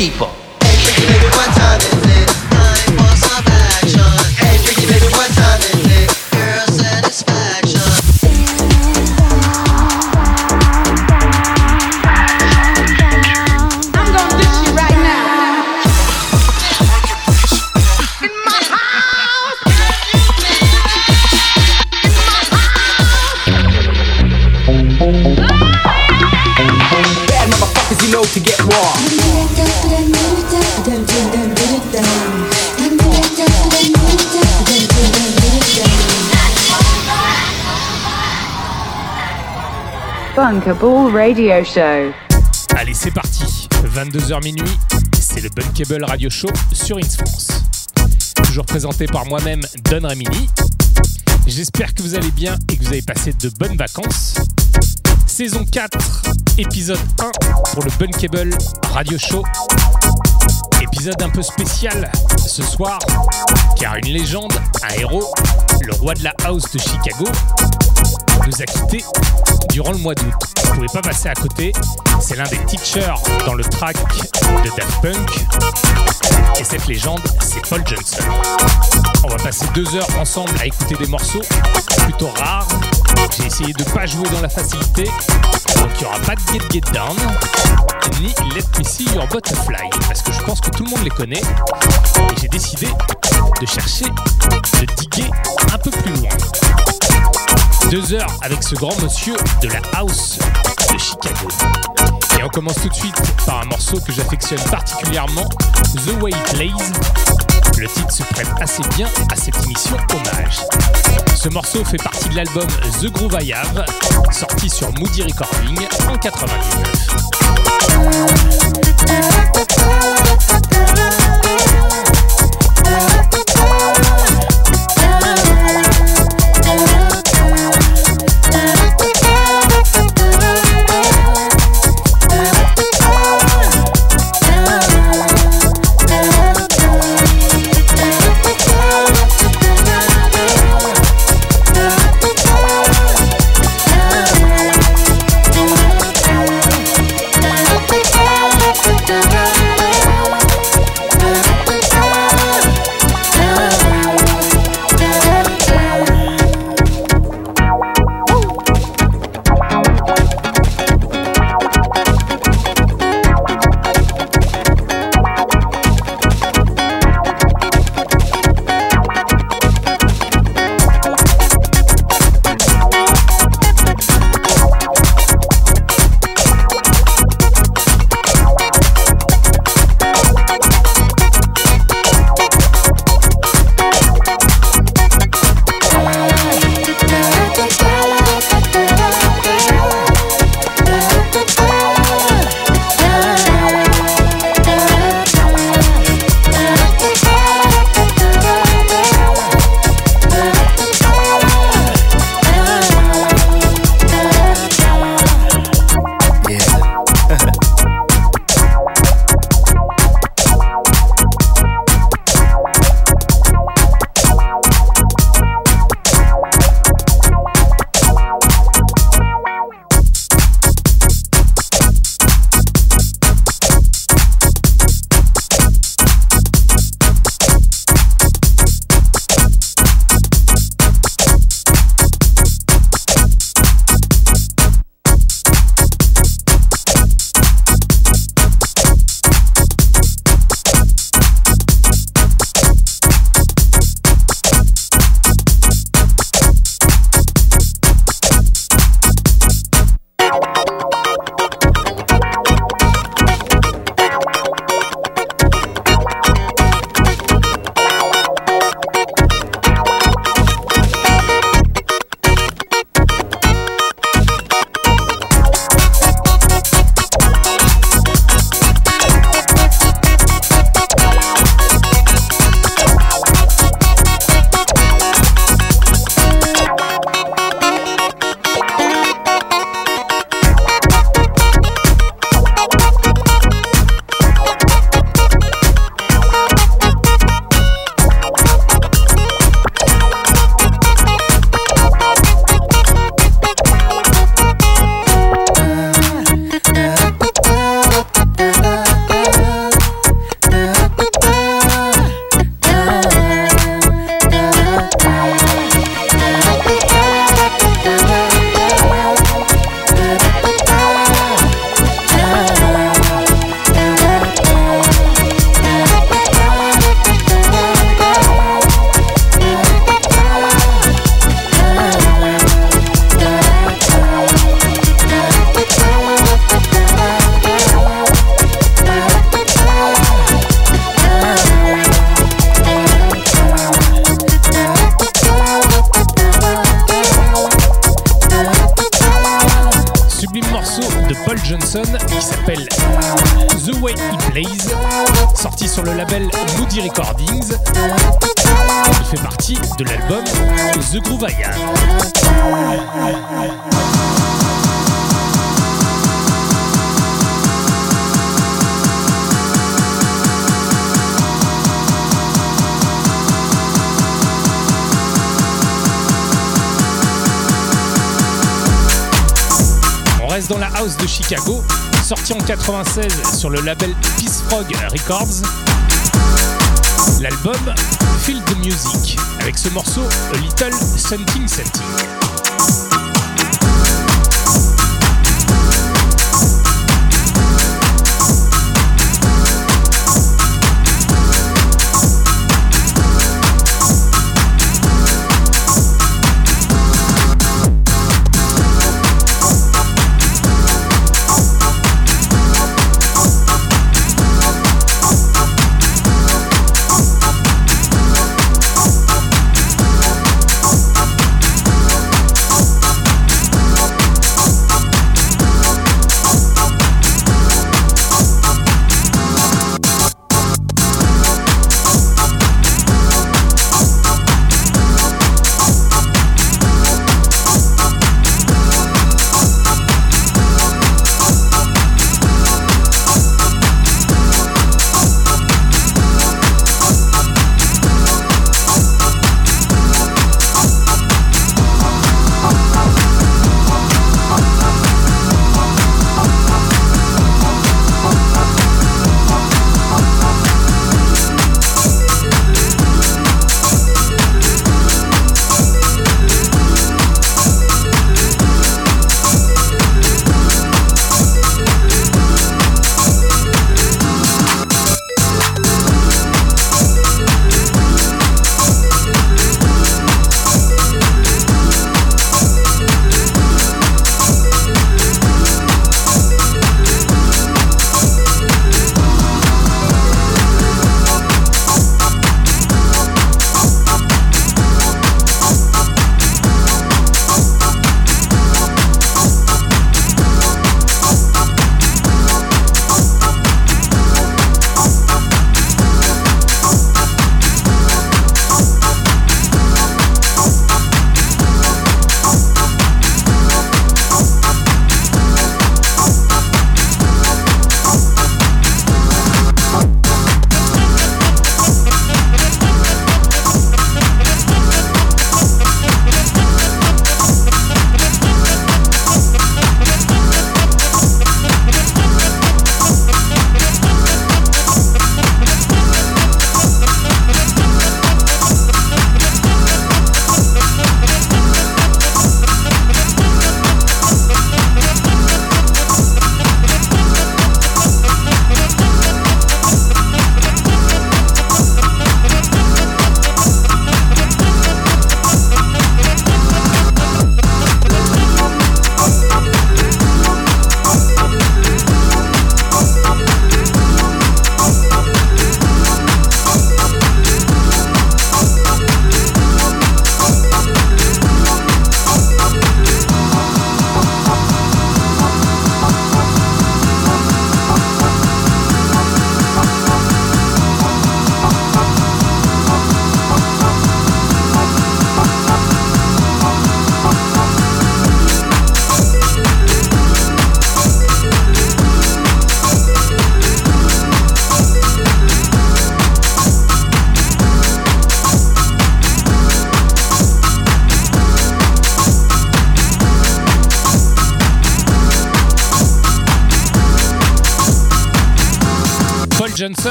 people. Allez, c'est parti. 22h minuit, c'est le Bunkable Radio Show sur France. Toujours présenté par moi-même, Don Ramini. J'espère que vous allez bien et que vous avez passé de bonnes vacances. Saison 4, épisode 1 pour le Bunkable Radio Show. Épisode un peu spécial ce soir, car une légende, un héros, le roi de la house de Chicago, nous a quittés durant le mois d'août. Vous pouvez pas passer à côté. C'est l'un des teachers dans le track de Daft Punk. Et cette légende, c'est Paul Johnson. On va passer deux heures ensemble à écouter des morceaux plutôt rares. J'ai essayé de pas jouer dans la facilité. Donc il n'y aura pas de Get Get Down, ni Let Me See Your Butterfly. Parce que je pense que tout le monde les connaît. Et j'ai décidé de chercher, de diguer un peu plus loin. Deux heures avec ce grand monsieur de la house de Chicago. Et on commence tout de suite par un morceau que j'affectionne particulièrement, The Way It Plays. Le titre se prête assez bien à cette émission hommage. Ce morceau fait partie de l'album The Groove I Have, sorti sur Moody Recording en 99. Le label Peace Frog Records.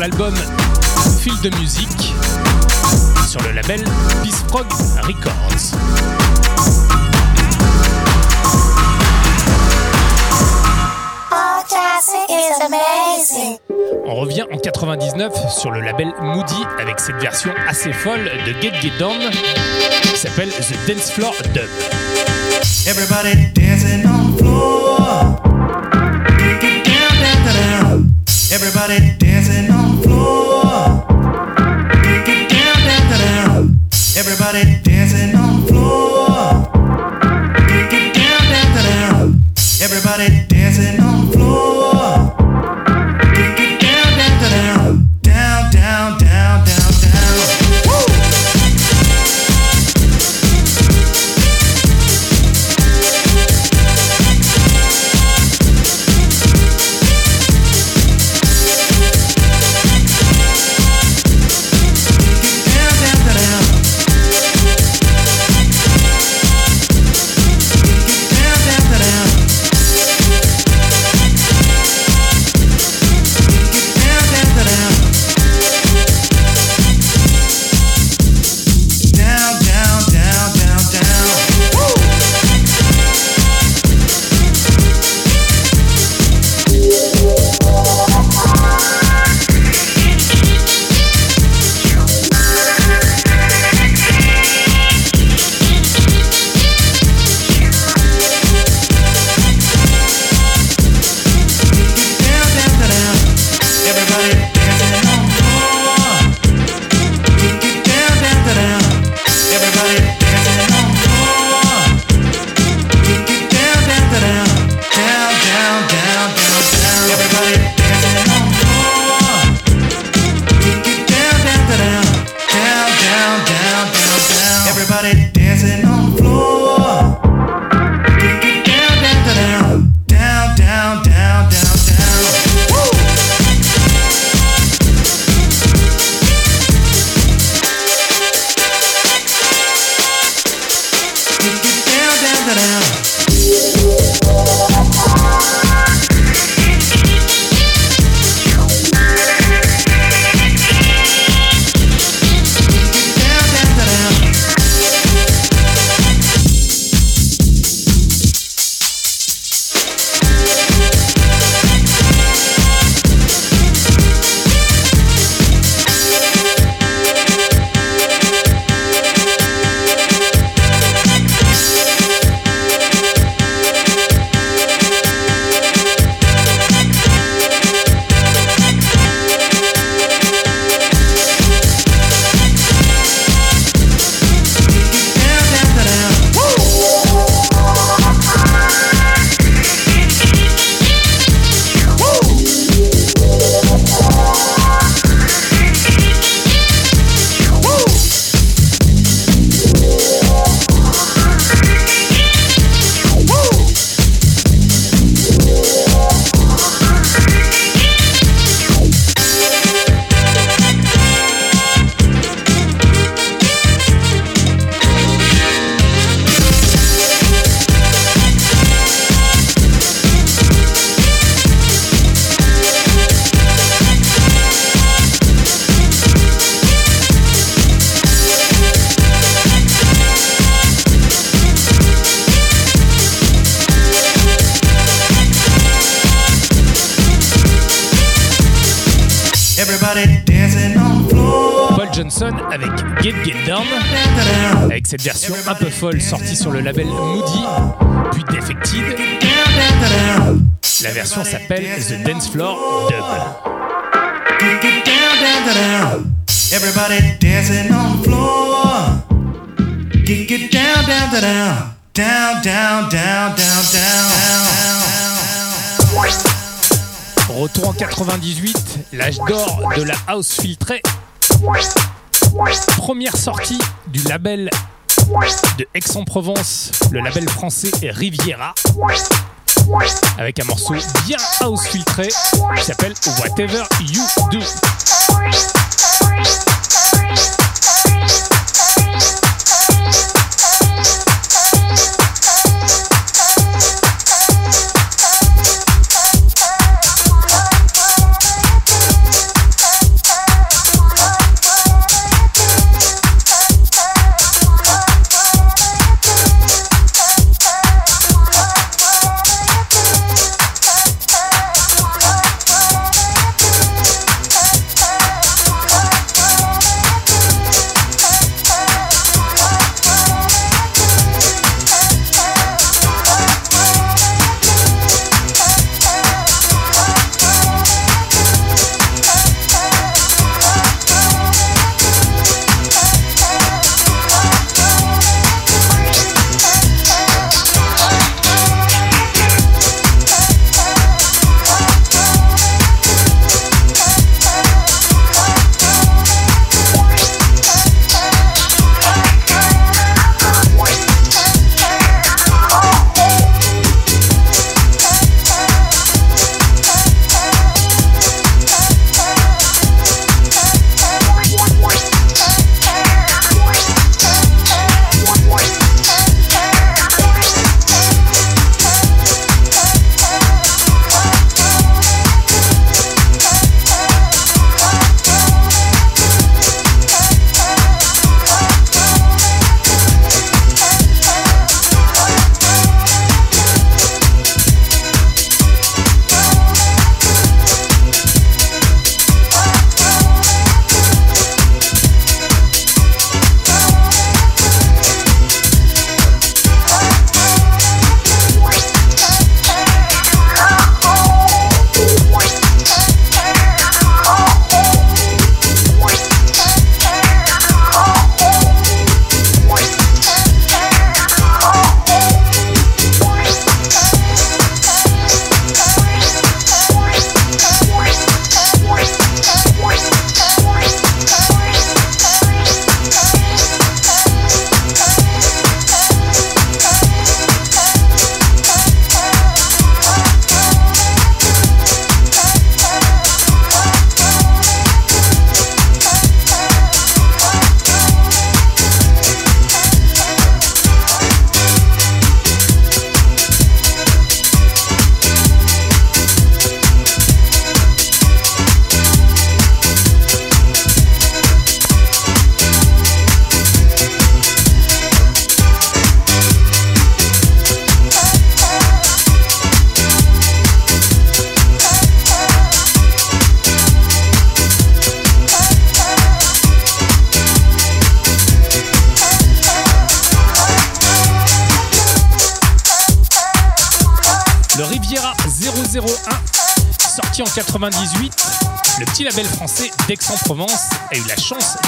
L'album Feel the Music sur le label Peace Prog Records. On revient en 99 sur le label Moody avec cette version assez folle de Get Get Down qui s'appelle The Dance Floor Dub. Everybody dancing on the floor. Folle sortie sur le label Moody, puis Defected. La version s'appelle The Dance Floor Dub. Everybody dancing on the floor. Get, down, down, down, down, down, down, down, down. Retour en 98, l'âge d'or de la house filtrée. Première sortie du label de Aix-en-Provence, le label français Riviera, avec un morceau bien house filtré qui s'appelle Whatever You Do.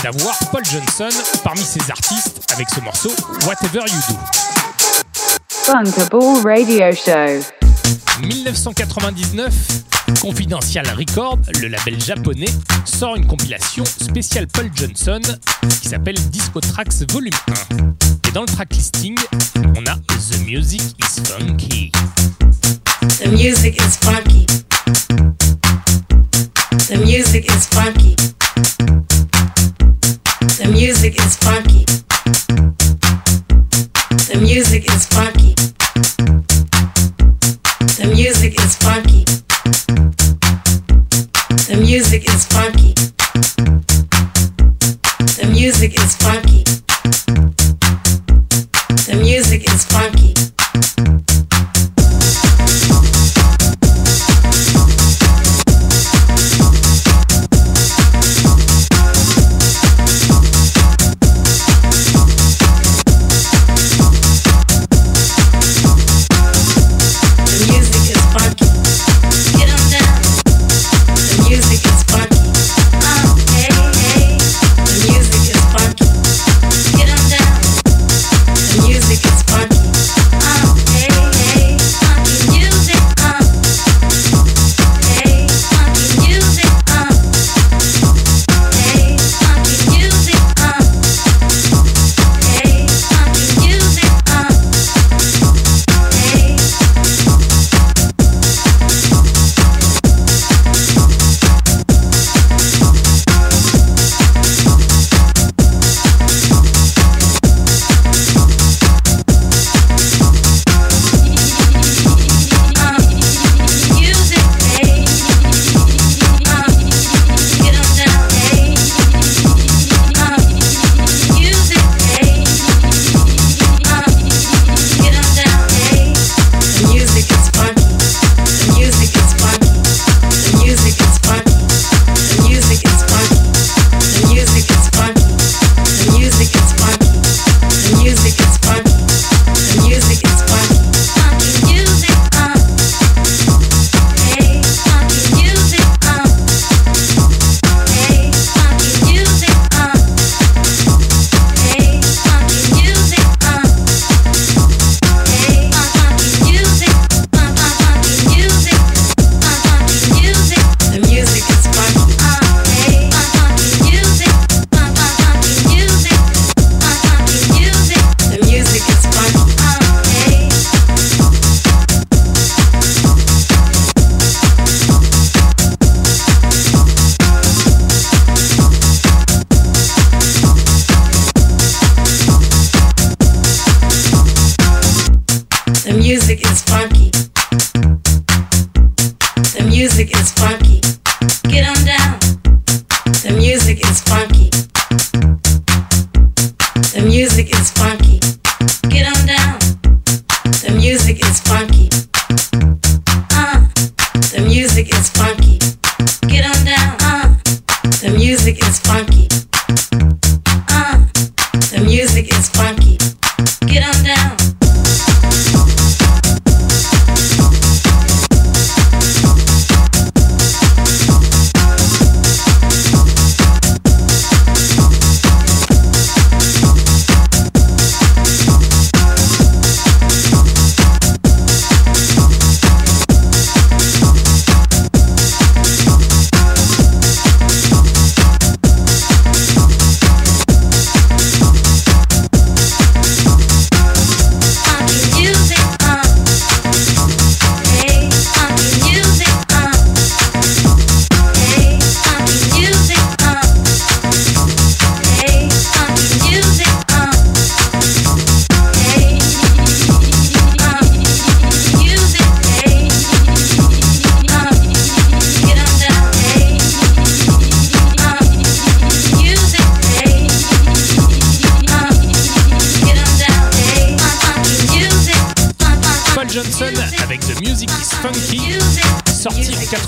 d'avoir Paul Johnson parmi ses artistes avec ce morceau Whatever You Do. Funkable Radio Show. 1999, Confidential Record, le label japonais, sort une compilation spéciale Paul Johnson qui s'appelle Disco Tracks Volume 1. Et dans le track listing, on a The Music is Funky. The music is The music is funky. The music is funky. The music is funky. The music is funky. The music is funky.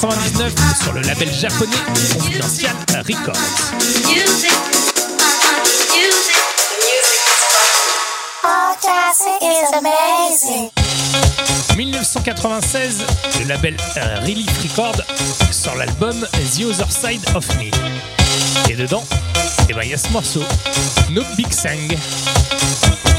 1999 sur le label japonais Confidential Records. 1996, le label euh, Relief Record sort l'album The Other Side of Me. Et dedans, eh ben, il ben, y a ce morceau, No Big Sang.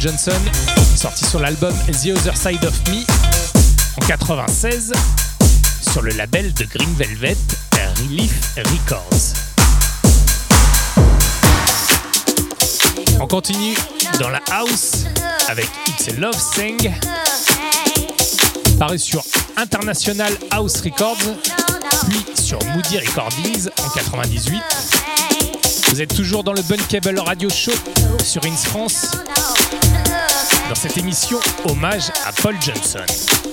Johnson, sorti sur l'album The Other Side of Me en 96 sur le label de Green Velvet Relief Records. On continue dans la house avec It's a Love Thing, paru sur International House Records, puis sur Moody Recordings en 98. Vous êtes toujours dans le Bunkable Radio Show sur Ins France dans cette émission hommage à Paul Johnson.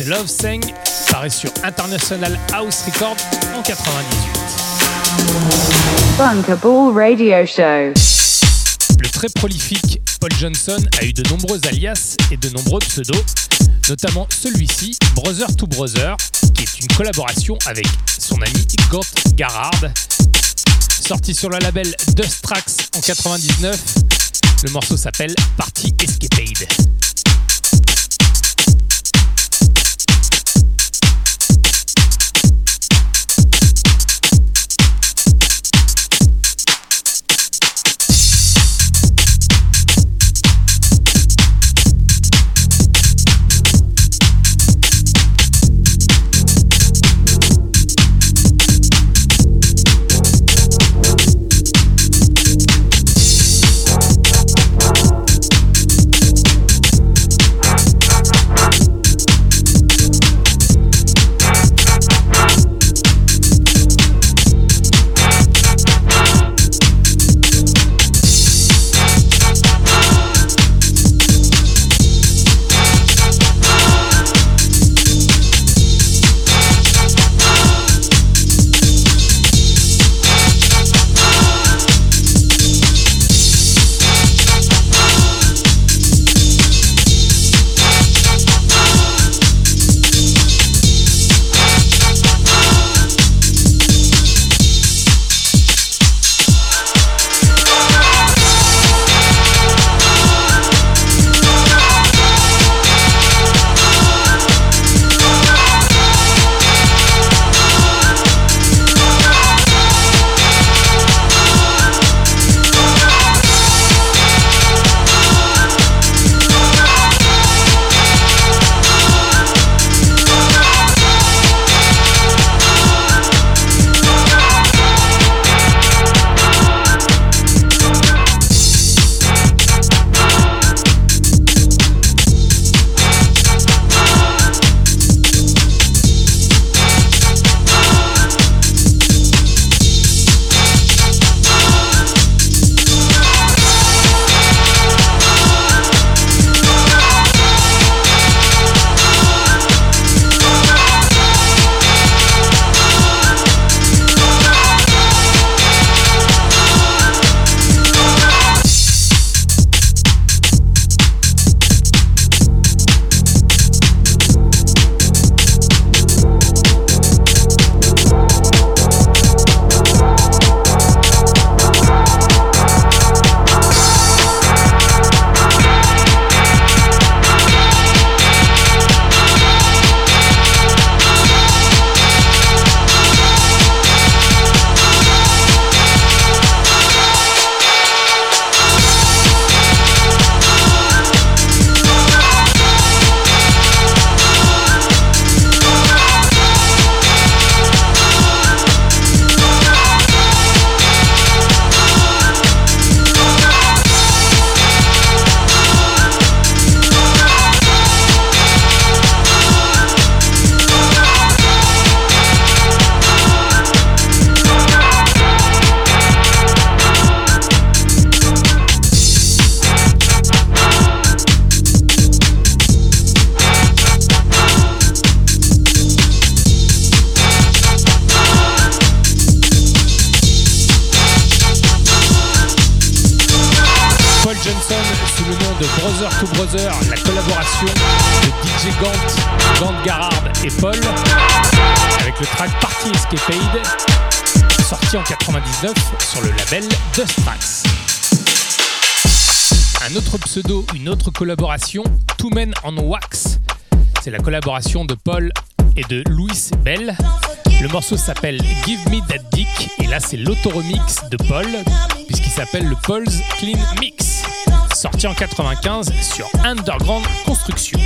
A Love Thing, paru sur International House Record en 98. Bunkable Radio Show. Le très prolifique Paul Johnson a eu de nombreux alias et de nombreux pseudos, notamment celui-ci, Brother to Brother, qui est une collaboration avec son ami Gort Garrard. Sorti sur le label Dust Tracks en 99, le morceau s'appelle Party Escapade. En 99 sur le label Dust Tracks. Un autre pseudo, une autre collaboration, Two Men on Wax. C'est la collaboration de Paul et de Louis Bell. Le morceau s'appelle Give Me That Dick et là c'est l'auto-remix de Paul puisqu'il s'appelle le Paul's Clean Mix. Sorti en 95 sur Underground Construction.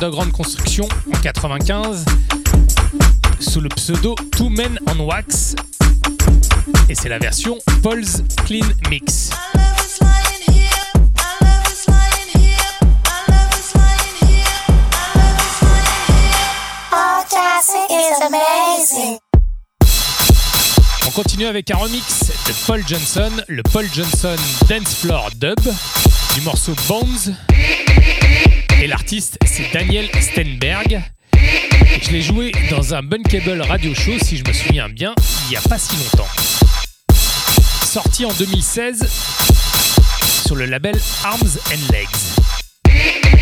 Underground Construction en 95 sous le pseudo Two Men on Wax. Et c'est la version Paul's Clean Mix. On continue avec un remix de Paul Johnson, le Paul Johnson Dance Floor Dub, du morceau Bones. Et l'artiste, c'est Daniel Stenberg. Je l'ai joué dans un Bunkable Radio Show, si je me souviens bien, il n'y a pas si longtemps. Sorti en 2016 sur le label Arms and Legs.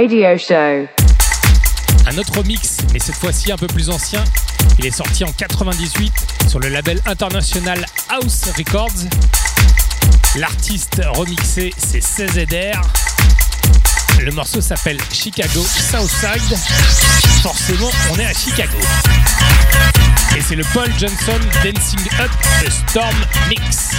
Radio Show. Un autre mix, mais cette fois-ci un peu plus ancien, il est sorti en 98 sur le label international House Records. L'artiste remixé, c'est CZR. Le morceau s'appelle Chicago Southside. Forcément, on est à Chicago. Et c'est le Paul Johnson Dancing Up The Storm Mix.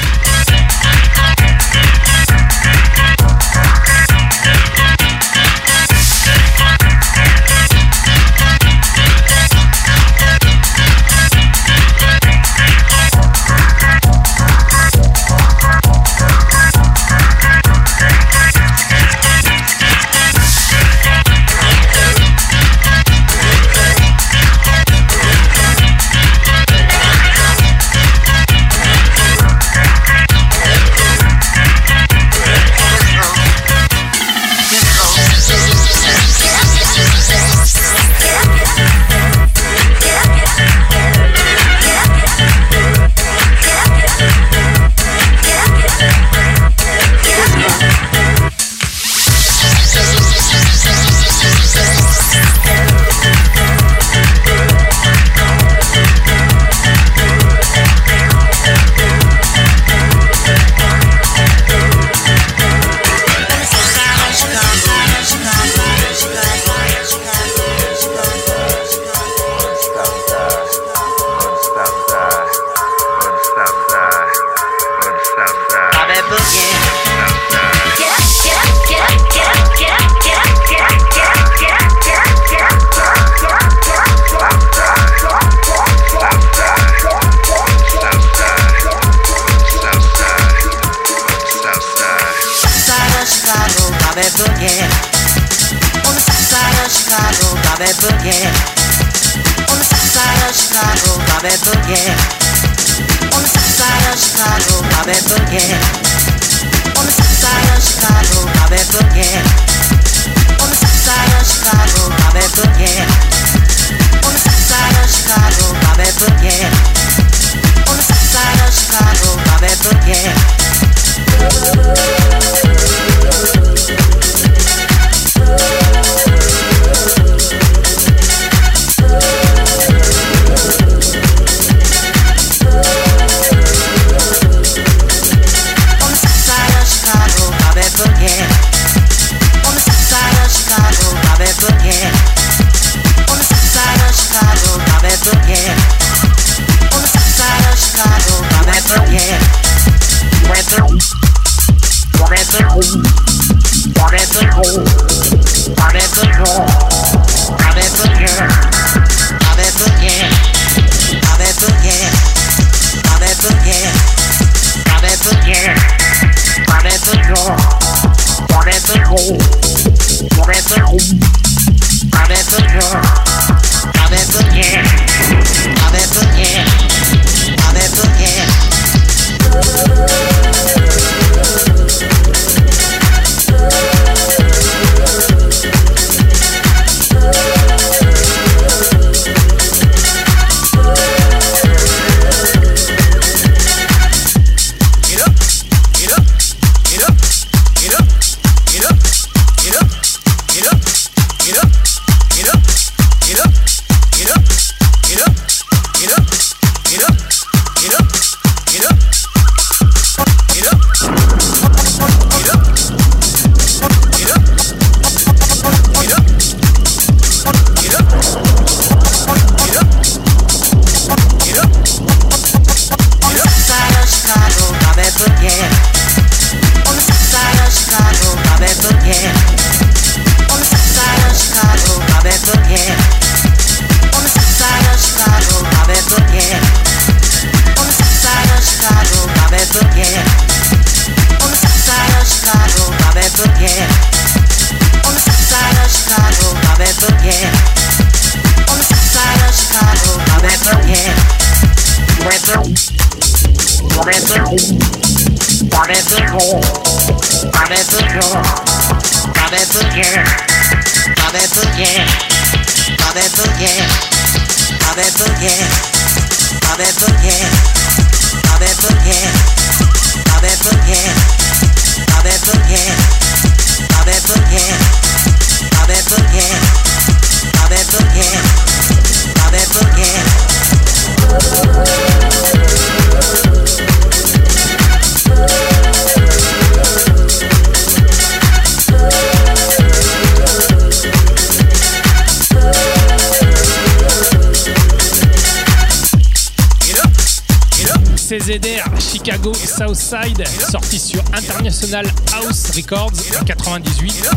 Southside, sorti sur International House Records en 98.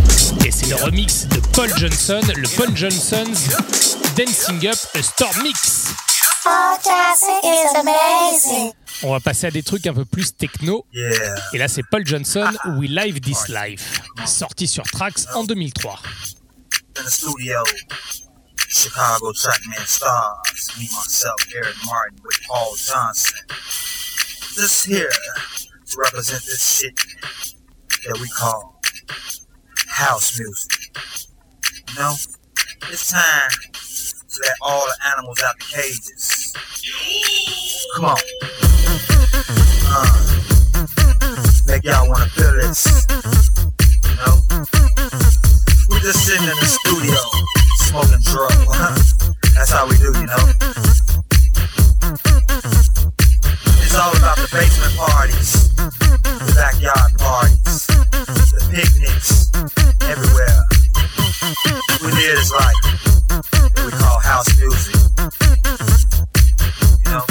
Et c'est le remix de Paul Johnson, le Paul Johnson's Dancing Up a Storm Mix. On va passer à des trucs un peu plus techno. Et là, c'est Paul Johnson, We Live This Life, sorti sur Trax en 2003. Chicago Trackman Stars. Me, myself, Eric Martin with Paul Johnson. Just here to represent this shit that we call house music. You know, it's time to let all the animals out the cages. Come on. Uh, make y'all wanna feel this. You know? We're just sitting in the studio smoking drugs. That's how we do, you know. All about the basement parties, the backyard parties, the picnics, everywhere. We live this life we call house music. You know.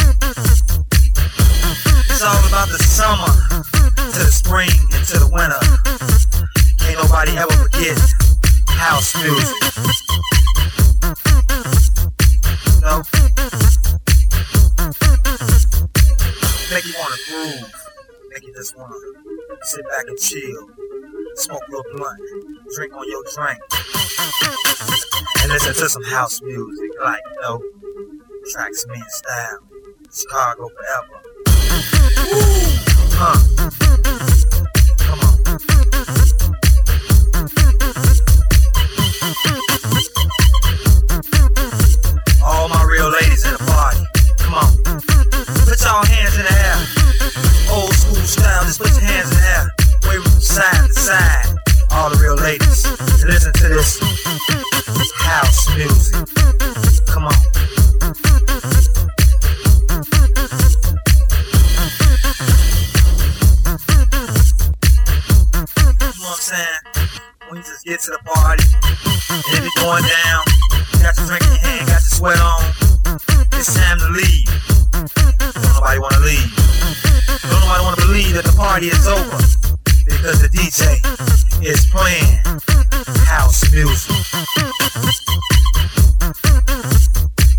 It's all about the summer to the spring and to the winter. Can't nobody ever forget house music. You know? Sit back and chill. Smoke a little blunt. Drink on your drink. And listen to some house music like, you know, tracks me in style. Chicago forever. Huh. Come on. All my real ladies in the party. Come on. Put y'all hands in the air. Old school style, just put your hands. To side. All the real ladies. Listen to this house music. Come on. When you just get to the party, and it be going down. Got your drink in your hand, got your sweat on. It's time to leave. Don't nobody wanna leave. Don't nobody wanna believe that the party is over. Because the DJ is playing house music.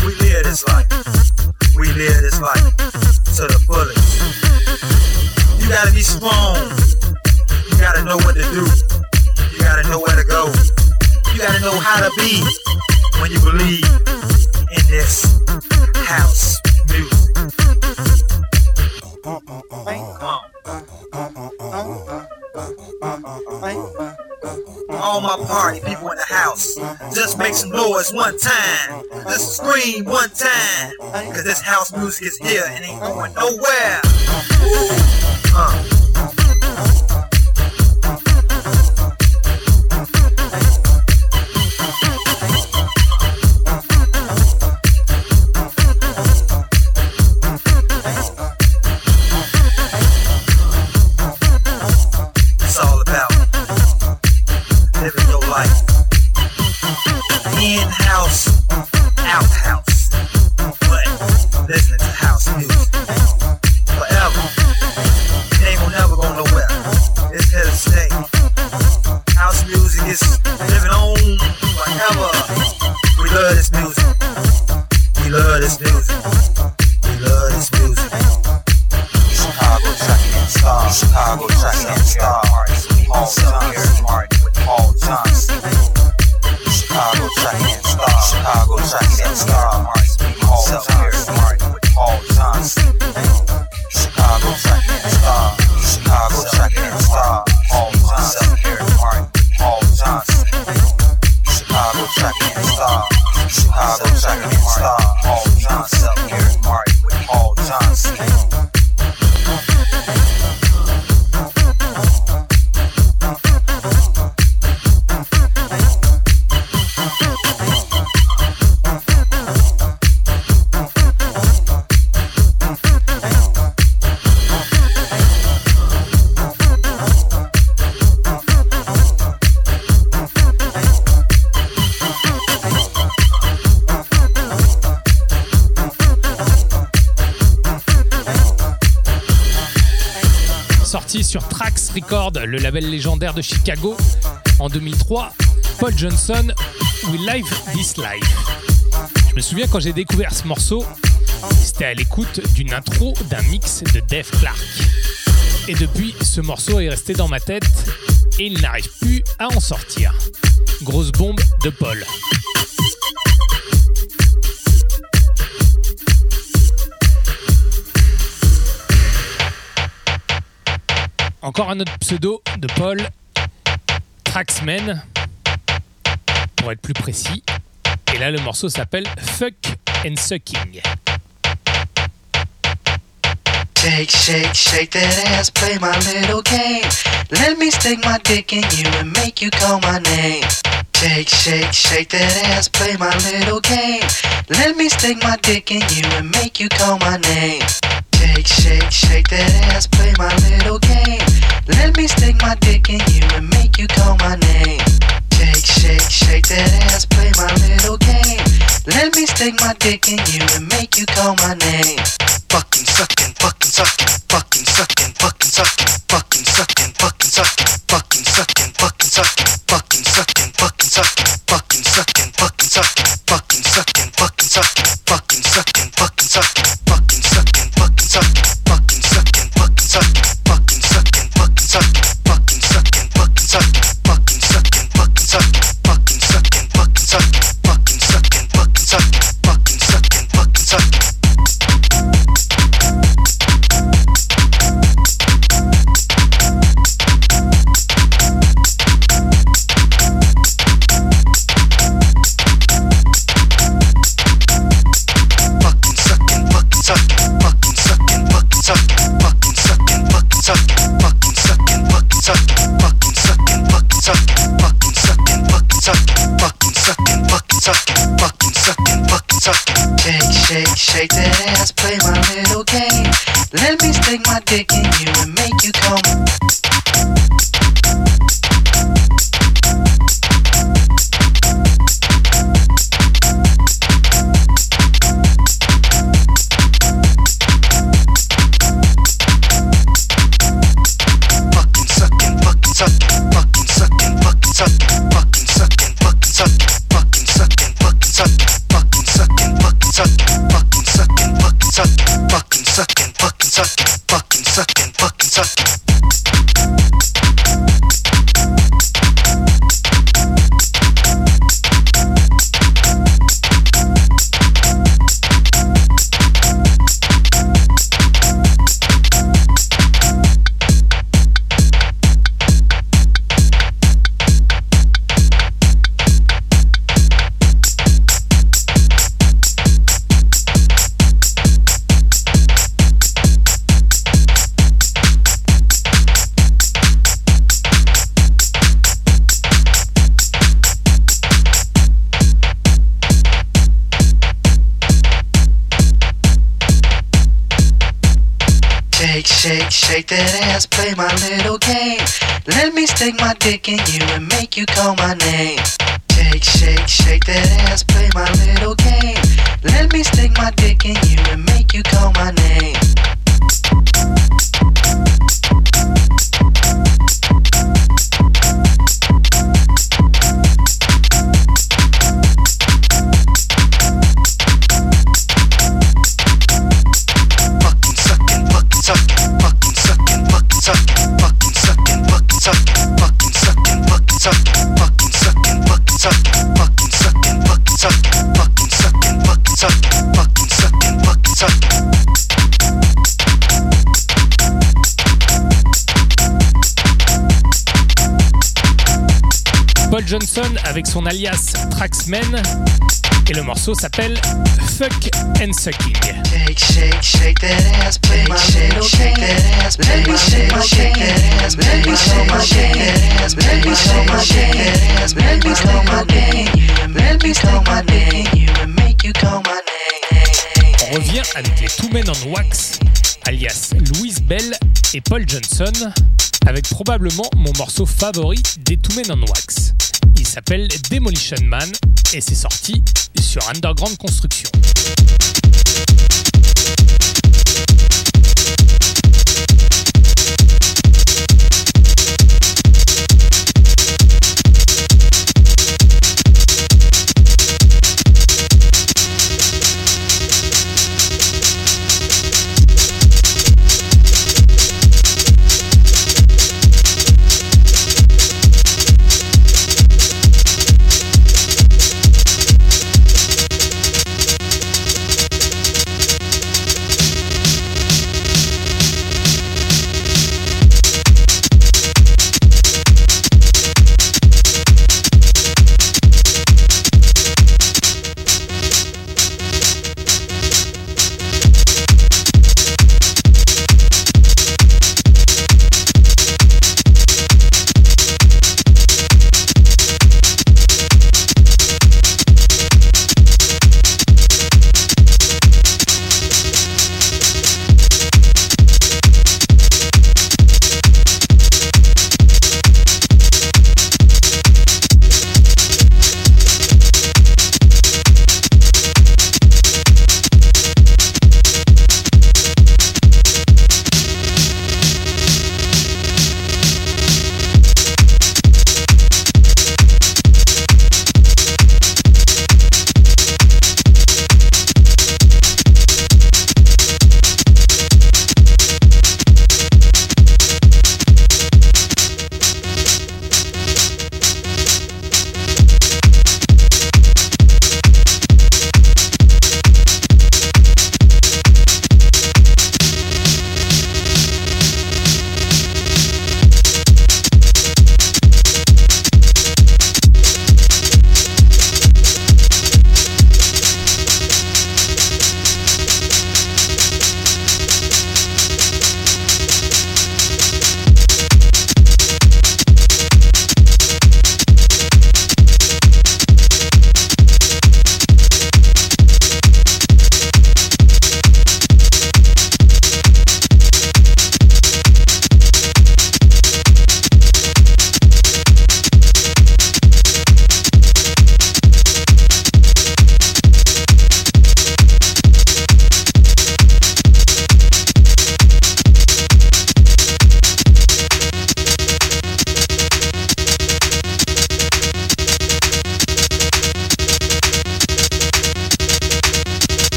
We live this life. We live this life to the fullest. You gotta be strong. You gotta know what to do. You gotta know where to go. You gotta know how to be when you believe in this house music. All my party people in the house, just make some noise one time. Just scream one time. Cause this house music is here and ain't going nowhere. Uh. Le label légendaire de Chicago. En 2003, Paul Johnson, We Live This Life. Je me souviens quand j'ai découvert ce morceau, c'était à l'écoute d'une intro d'un mix de Dave Clark. Et depuis, ce morceau est resté dans ma tête et il n'arrive plus à en sortir. Grosse bombe de Paul. Encore un autre pseudo de Paul, Traxman, pour être plus précis. Et là, le morceau s'appelle Fuck and Sucking. Shake, shake, shake that ass, play my little game. Let me stick my dick in you and make you call my name. Shake, shake, shake that ass, play my little game. Let me stick my dick in you and make you call my name. Shake, shake, shake that ass, play my little game. Let me stick my dick in you and make you call my name. Shake, shake, shake that ass, play my little game. Let me stick my dick in you and make you call my name. Fucking sucking, fucking sucking, fucking sucking, fucking sucking, son alias Traxman et le morceau s'appelle Fuck and Sucking. Shake, shake, shake that ass, play my little shake that ass, play my little shake that ass, let me show my shake that ass, let me show my shake that ass, let me call my name, let me call my name, you and make you call my name. On revient avec les Two Men on Wax, alias Louise Bell et Paul Johnson, avec probablement mon morceau favori des Two Men on Wax. S'appelle Demolition Man et c'est sorti sur Underground Construction.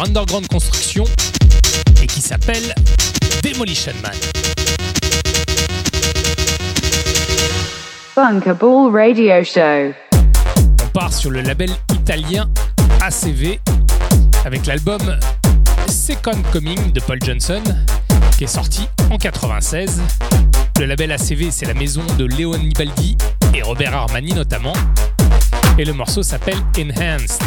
Sur Underground Construction et qui s'appelle Demolition Man. Bunkable Radio Show. On part sur le label italien ACV avec l'album Second Coming de Paul Johnson qui est sorti en 96. Le label ACV, c'est la maison de Léon Nibaldi et Robert Armani notamment. Et le morceau s'appelle Enhanced.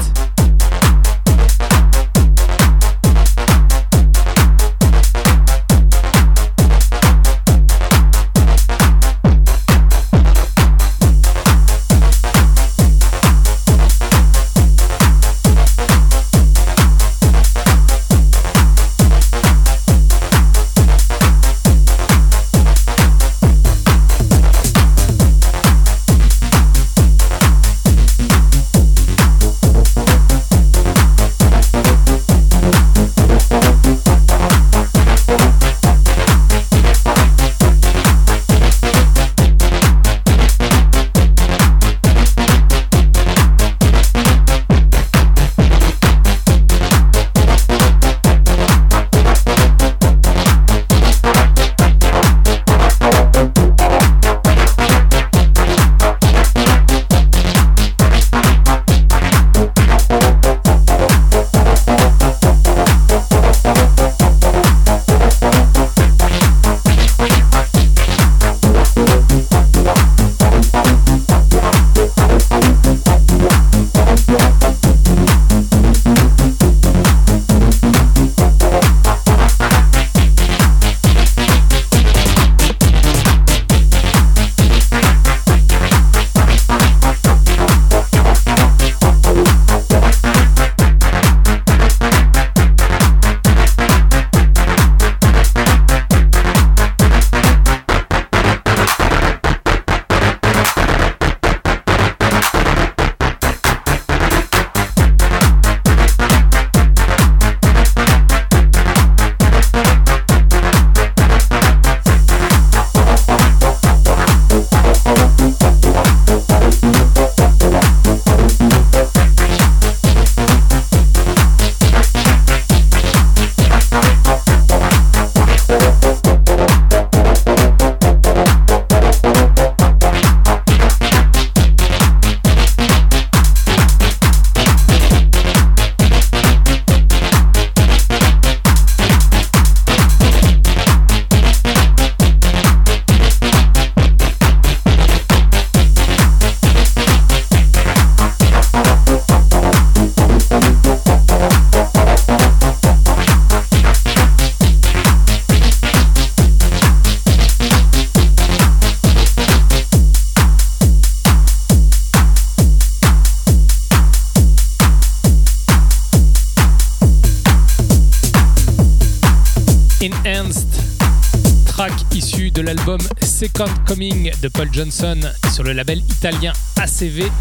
De Paul Johnson sur le label italien ACV,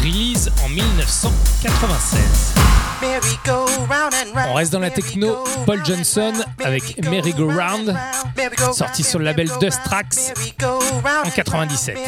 release en 1996. On reste dans la techno, Paul Johnson avec Merry Go Round, sorti sur le label Dust Tracks en 97.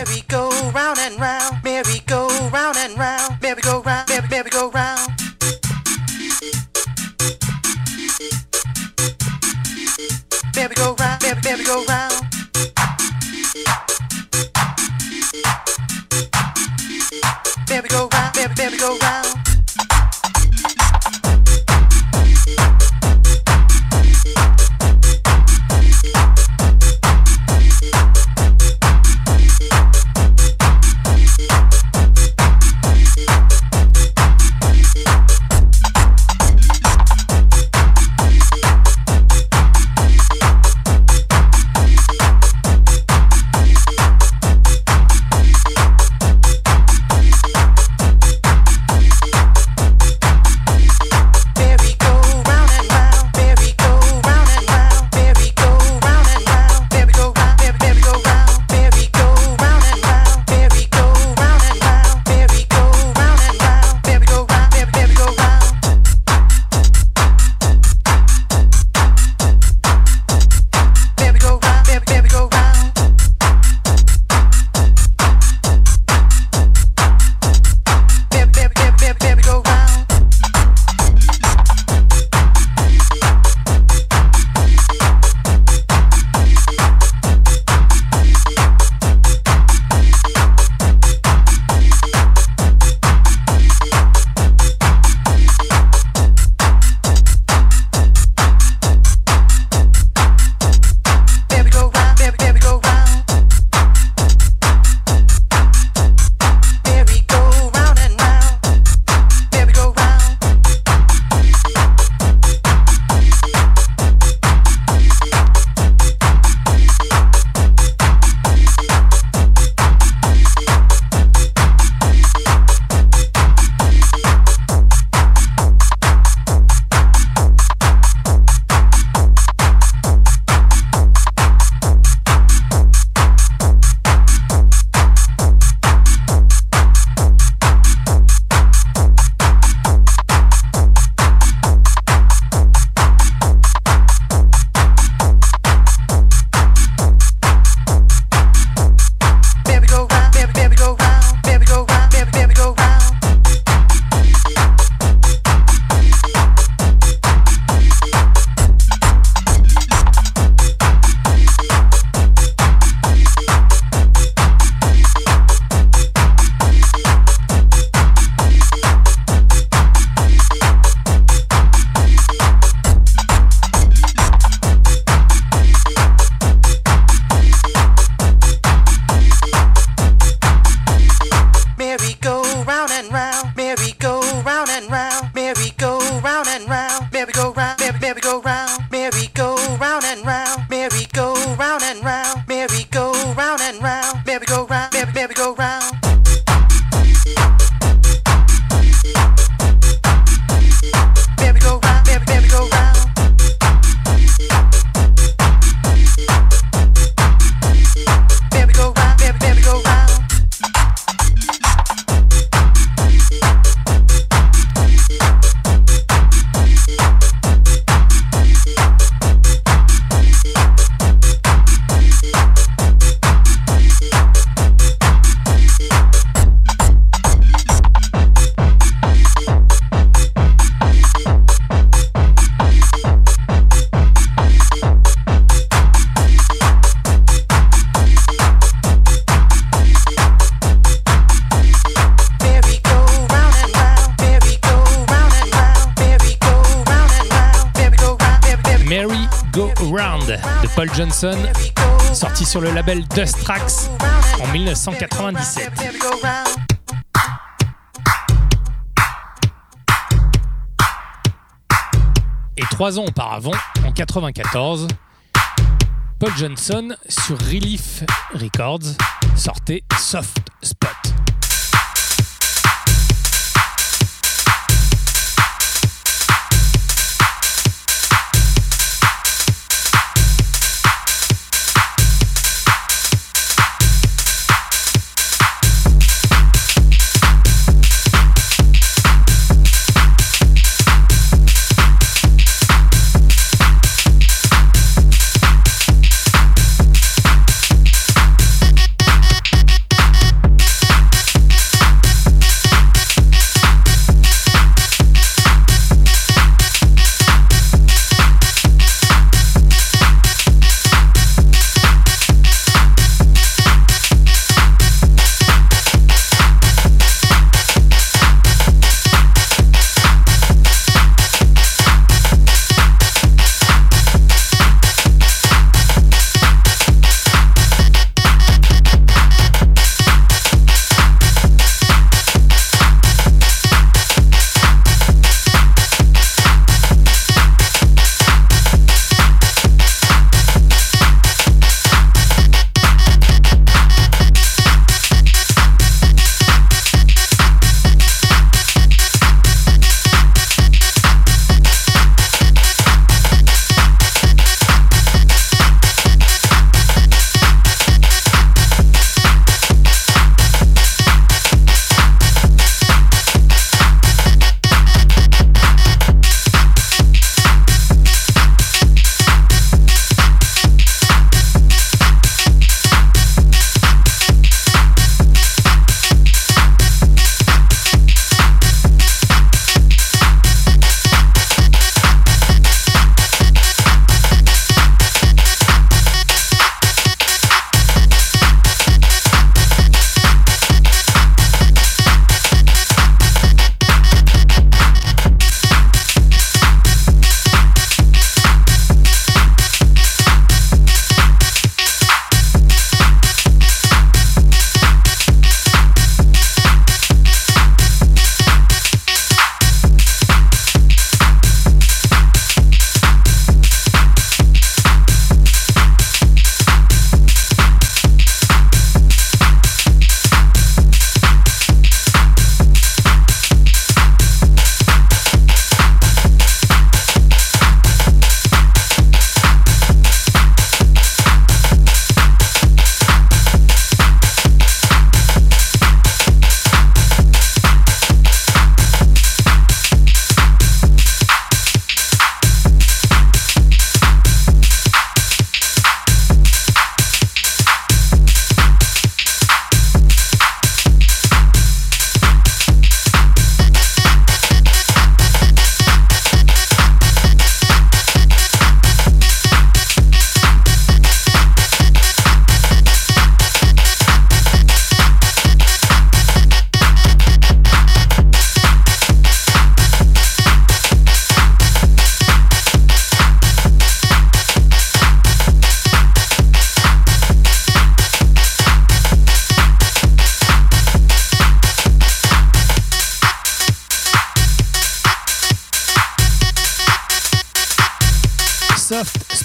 Sorti sur le label Dust Tracks en 1997. Et trois ans auparavant, en 1994, Paul Johnson, sur Relief Records, sortait Soft Spot.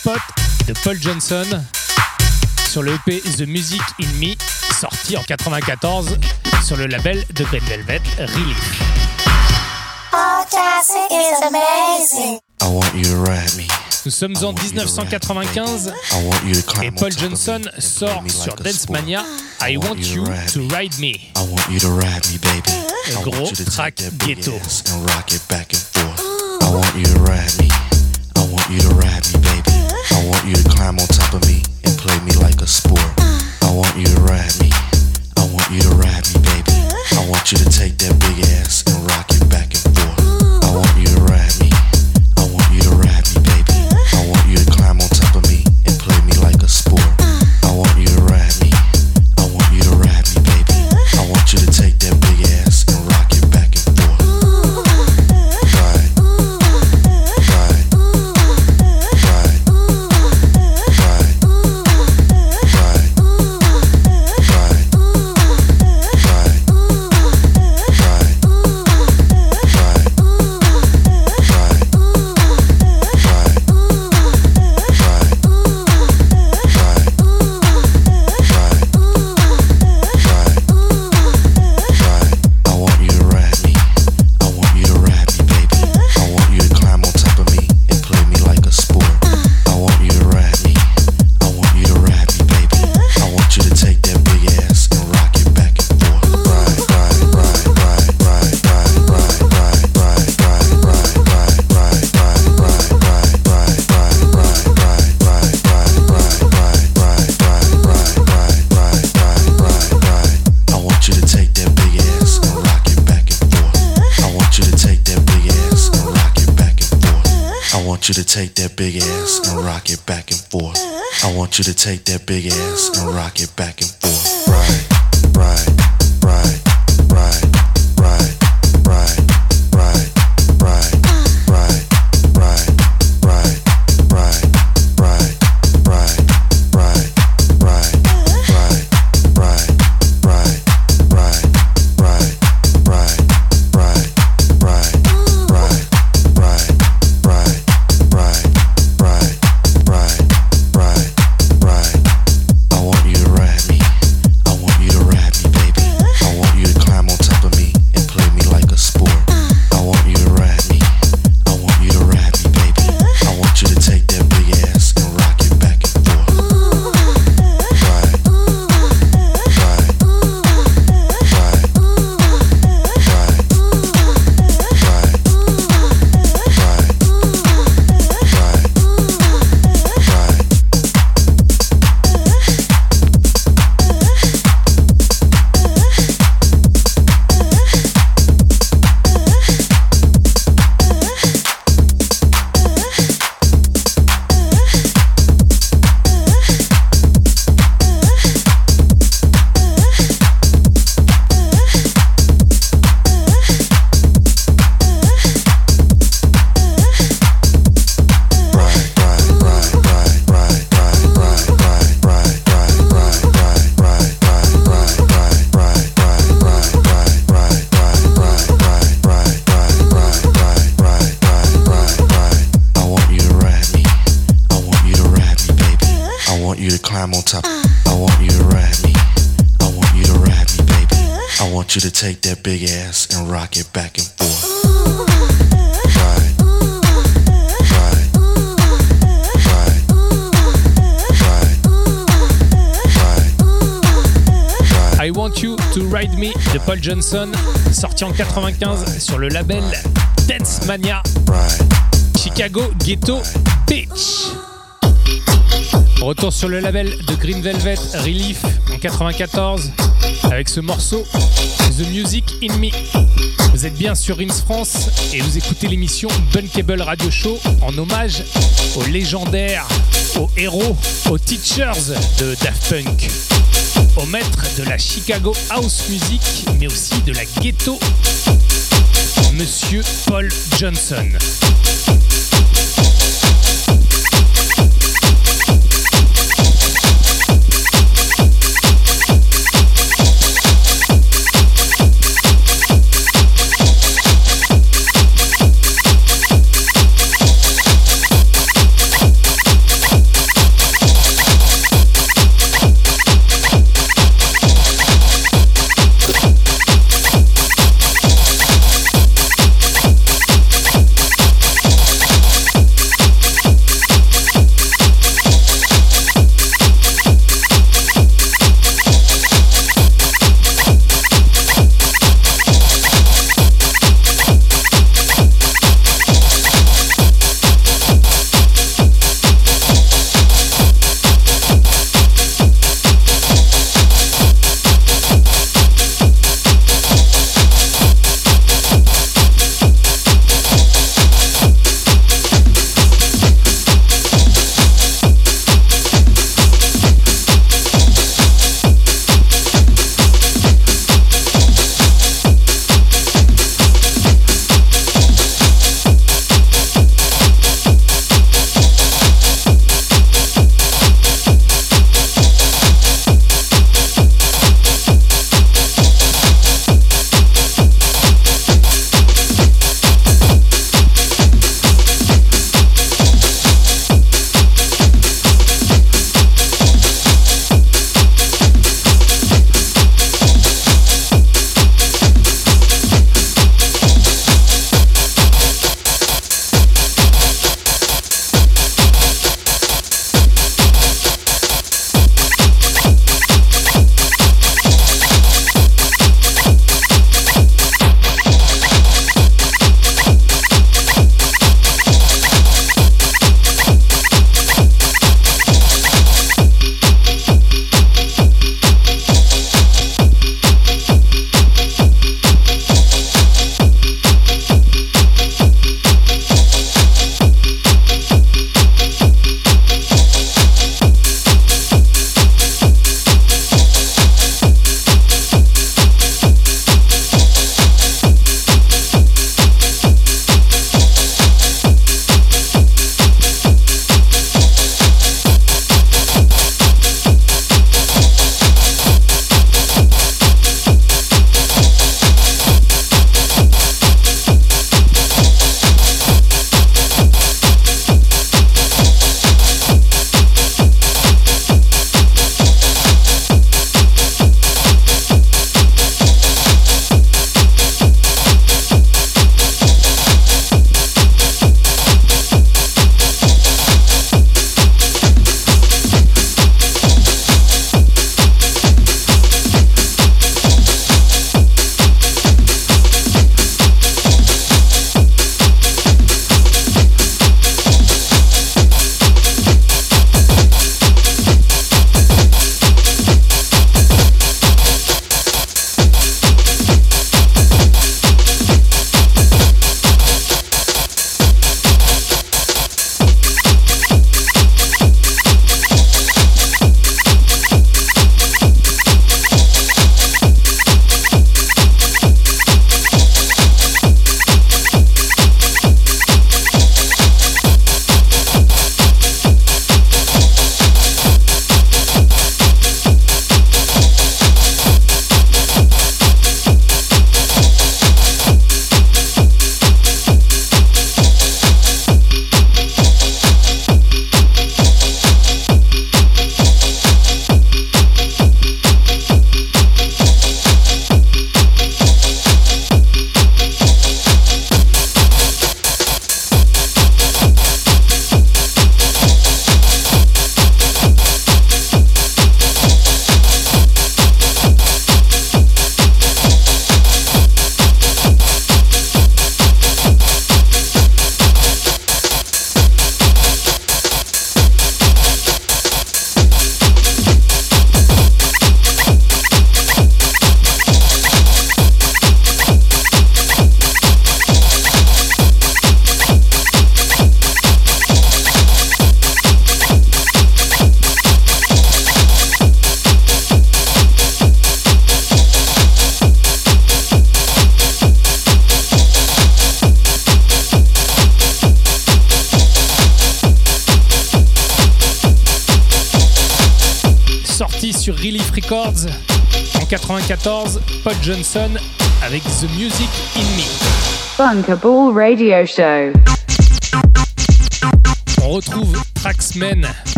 Spot de Paul Johnson sur le EP The Music in Me, sorti en 94 sur le label de Green Velvet Relief. Nous sommes en 1995 et Paul Johnson sort sur Dance Mania I Want You to Ride Me. Le gros track ghetto. I want you to ride me, I want you to ride me, baby. Want you to climb on top of me and play me like a sport. I want you to ride me. I want you to ride me, baby. I want you to take that big ass and rock it back and forth. I want you you to take that big ass and rock it back and forth. I want you to take that big ass and rock it back and forth. Take that big ass and rock it back and forth. I Want You to Ride Me de Paul Johnson, sorti en 95 sur le label Dance Mania. Chicago Ghetto Beach. Retour sur le label de Green Velvet Relief en 94 avec ce morceau The Music in Me. Vous êtes bien sur Ins France et vous écoutez l'émission Bunkable Radio Show en hommage aux légendaires, aux héros, aux teachers de Daft Punk, aux maîtres de la Chicago House Music mais aussi de la ghetto, Monsieur Paul Johnson. Johnson avec The Music in Me. Radio Show. On retrouve Traxman,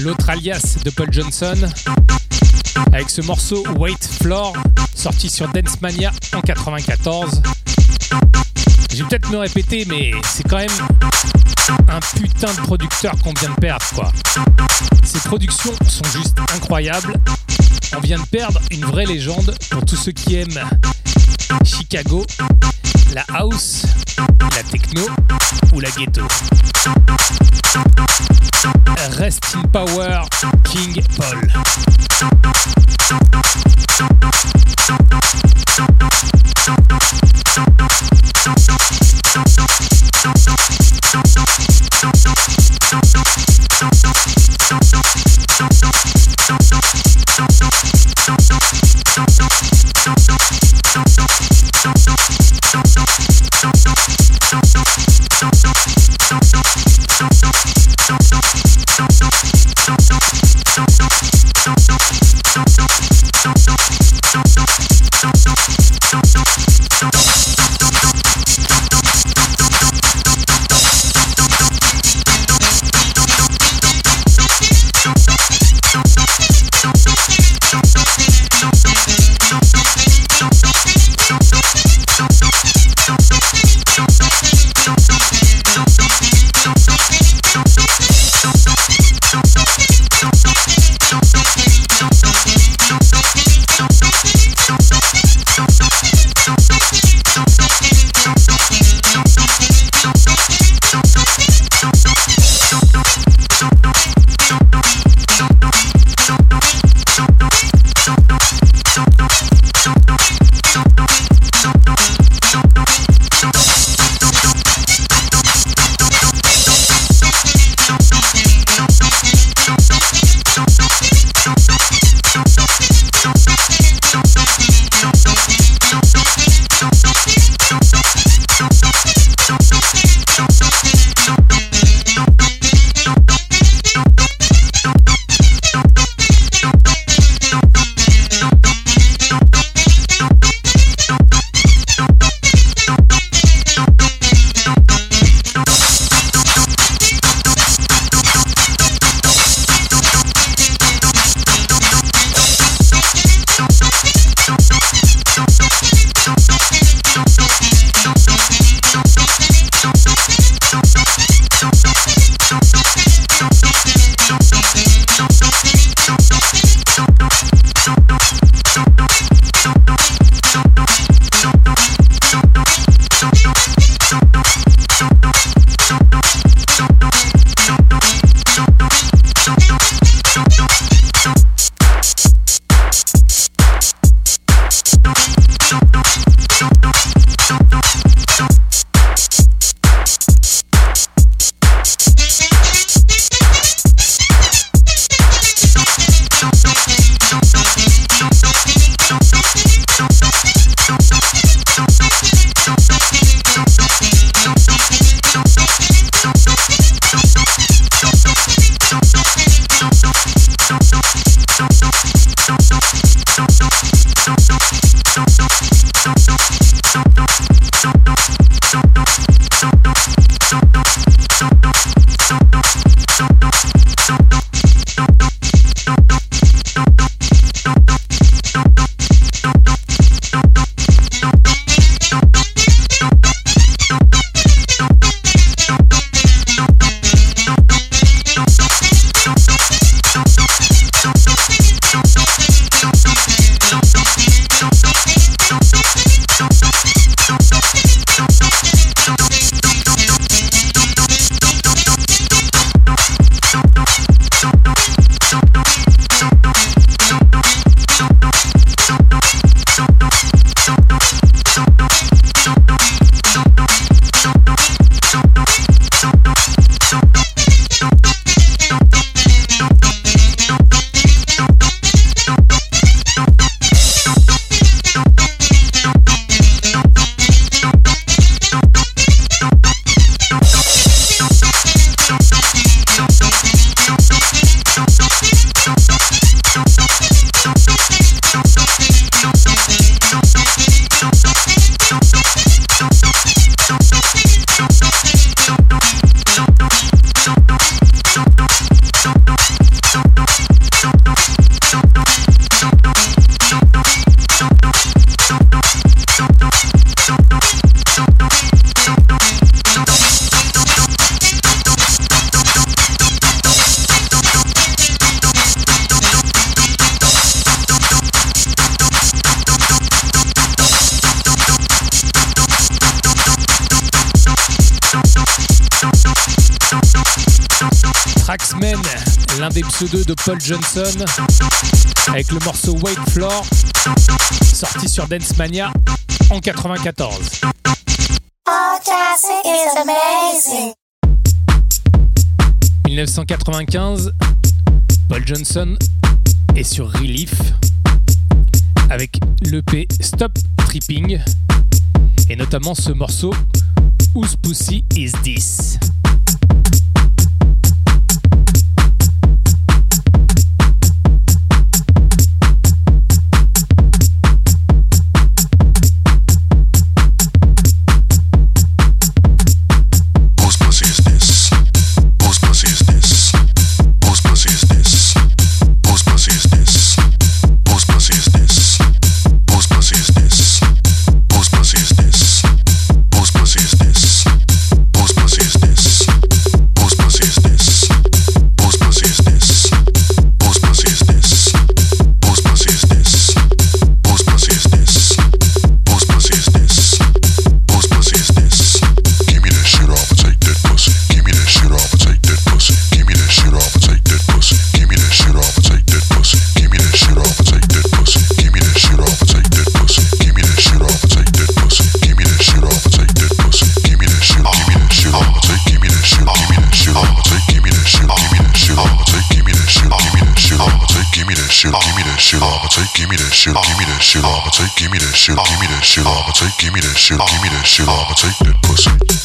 l'autre alias de Paul Johnson, avec ce morceau Wait Floor, sorti sur Dance Mania en 94. Je vais peut-être me répéter, mais c'est quand même un putain de producteur qu'on vient de perdre, quoi. Ces productions sont juste incroyables. On vient de perdre une vraie légende pour tous ceux qui aiment Chicago, la house, la techno ou la ghetto. Rest in power, King Paul. Shoot, shoot. 2 de Paul Johnson avec le morceau Wait Floor sorti sur Dance Mania en 94. 1995, Paul Johnson est sur Relief avec l'EP Stop Tripping et notamment ce morceau Whose Pussy Is This? shit, give me that shit, I'ma take, give me that shit, give me that shit, I'ma take, give me that shit, give me that shit, I'ma take that pussy.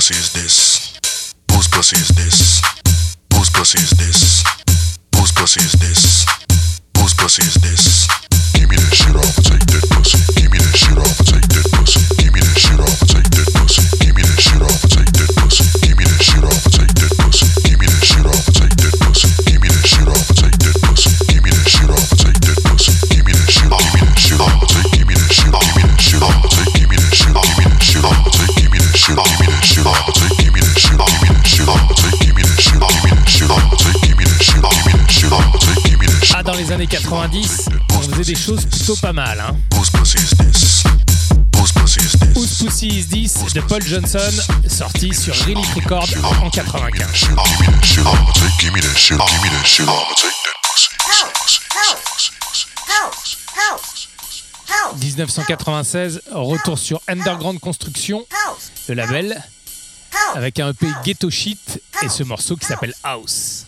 pussy is this. pas mal. Hein. Pussy Is This de Paul Johnson, sorti sur Relic Records en 95. « 1996, retour sur Underground Construction, le label, avec un EP Ghetto Shit et ce morceau qui s'appelle House.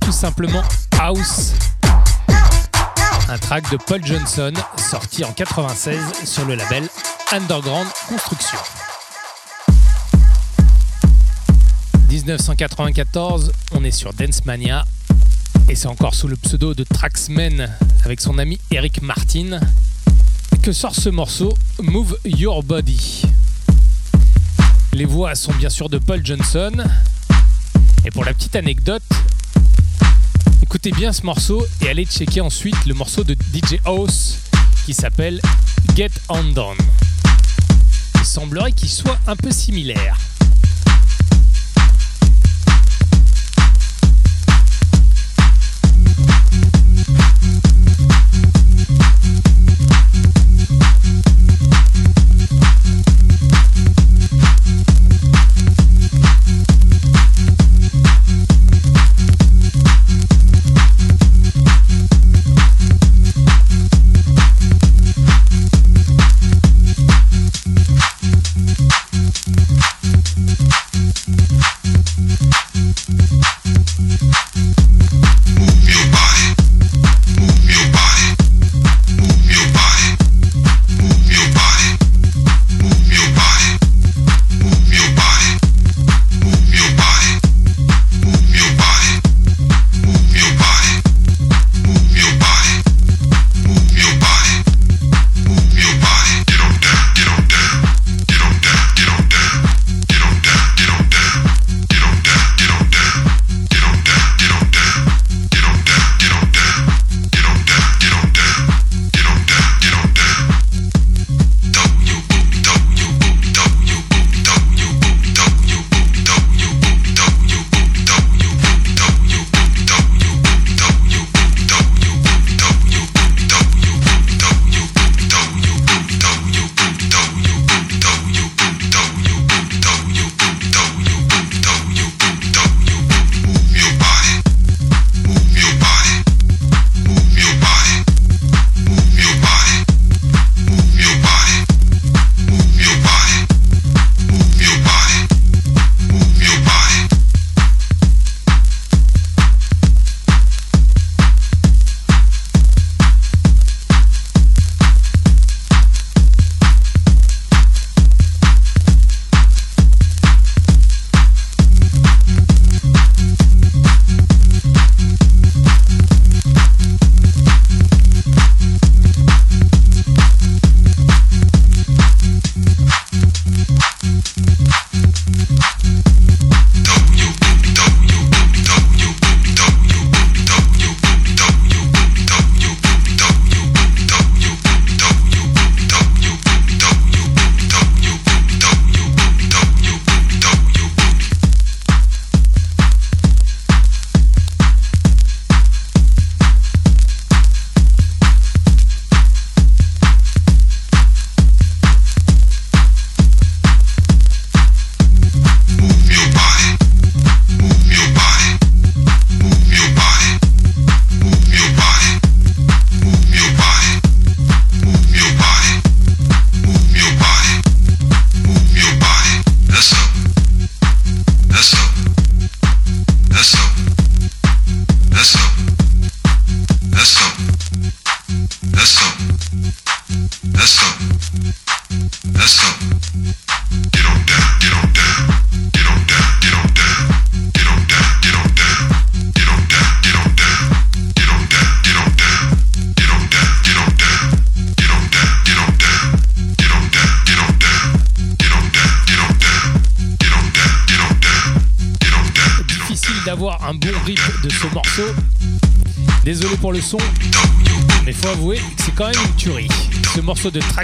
Tout simplement House. Un track de Paul Johnson sorti en 96 sur le label Underground Construction. 1994, on est sur Dance Mania et c'est encore sous le pseudo de Traxman avec son ami Eric Martin que sort ce morceau? Move Your Body. Les voix sont bien sûr de Paul Johnson. Et pour la petite anecdote, écoutez bien ce morceau et allez checker ensuite le morceau de DJ House qui s'appelle Get On Down. Il semblerait qu'il soit un peu similaire.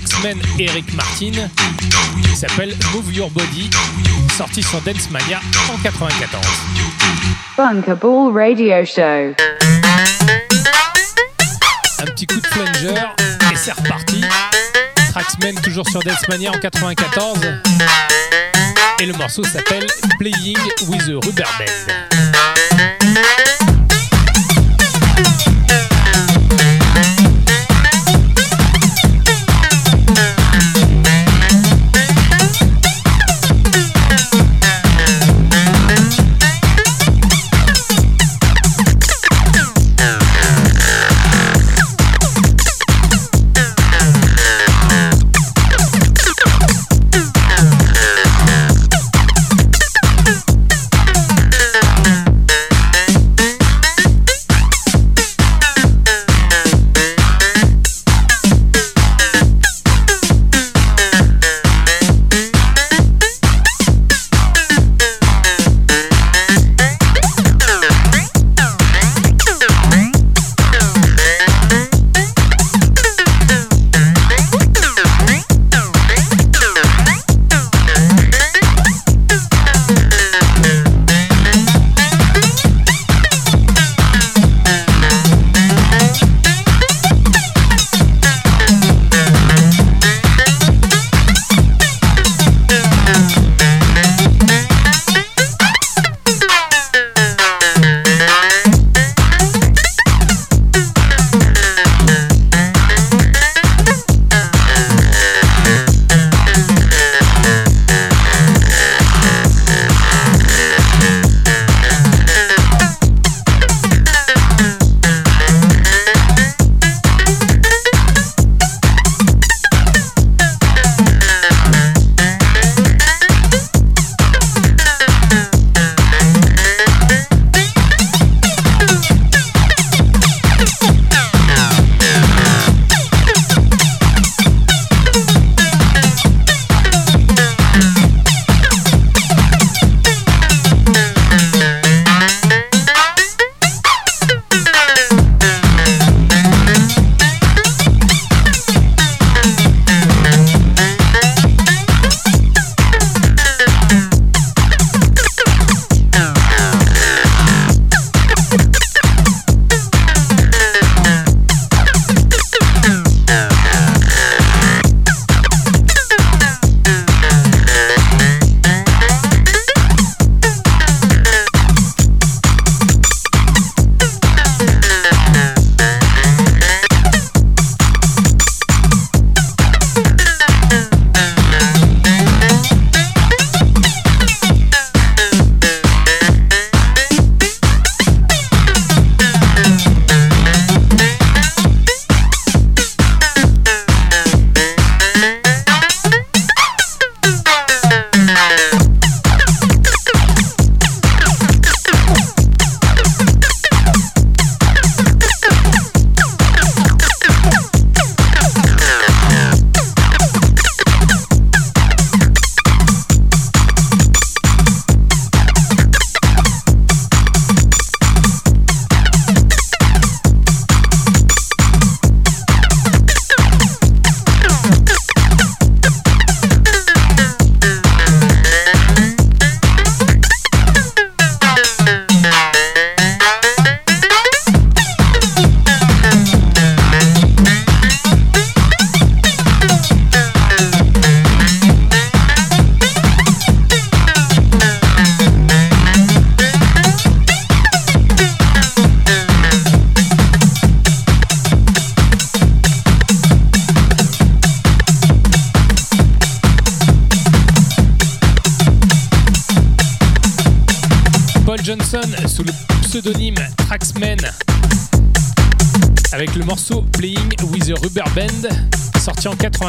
De Traxman Eric Martin qui s'appelle Move Your Body, sorti sur Dance Mania en 94. Bunkable Radio Show. Un petit coup de plunger et c'est reparti. Traxman toujours sur Dance Mania en 94. Et le morceau s'appelle Playing with a Rubber Band.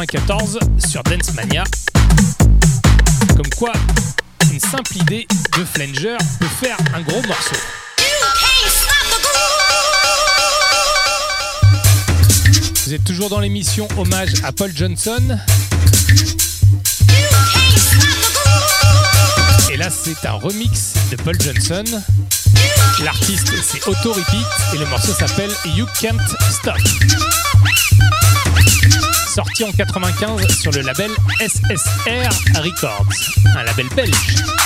94 sur Dance. Comme quoi, une simple idée de flanger peut faire un gros morceau. Vous êtes toujours dans l'émission Hommage à Paul Johnson. Et là, c'est un remix de Paul Johnson. L'artiste, c'est Auto Repeat et le morceau s'appelle You Can't Stop. Sorti en 95 sur le label SSR Records, un label belge.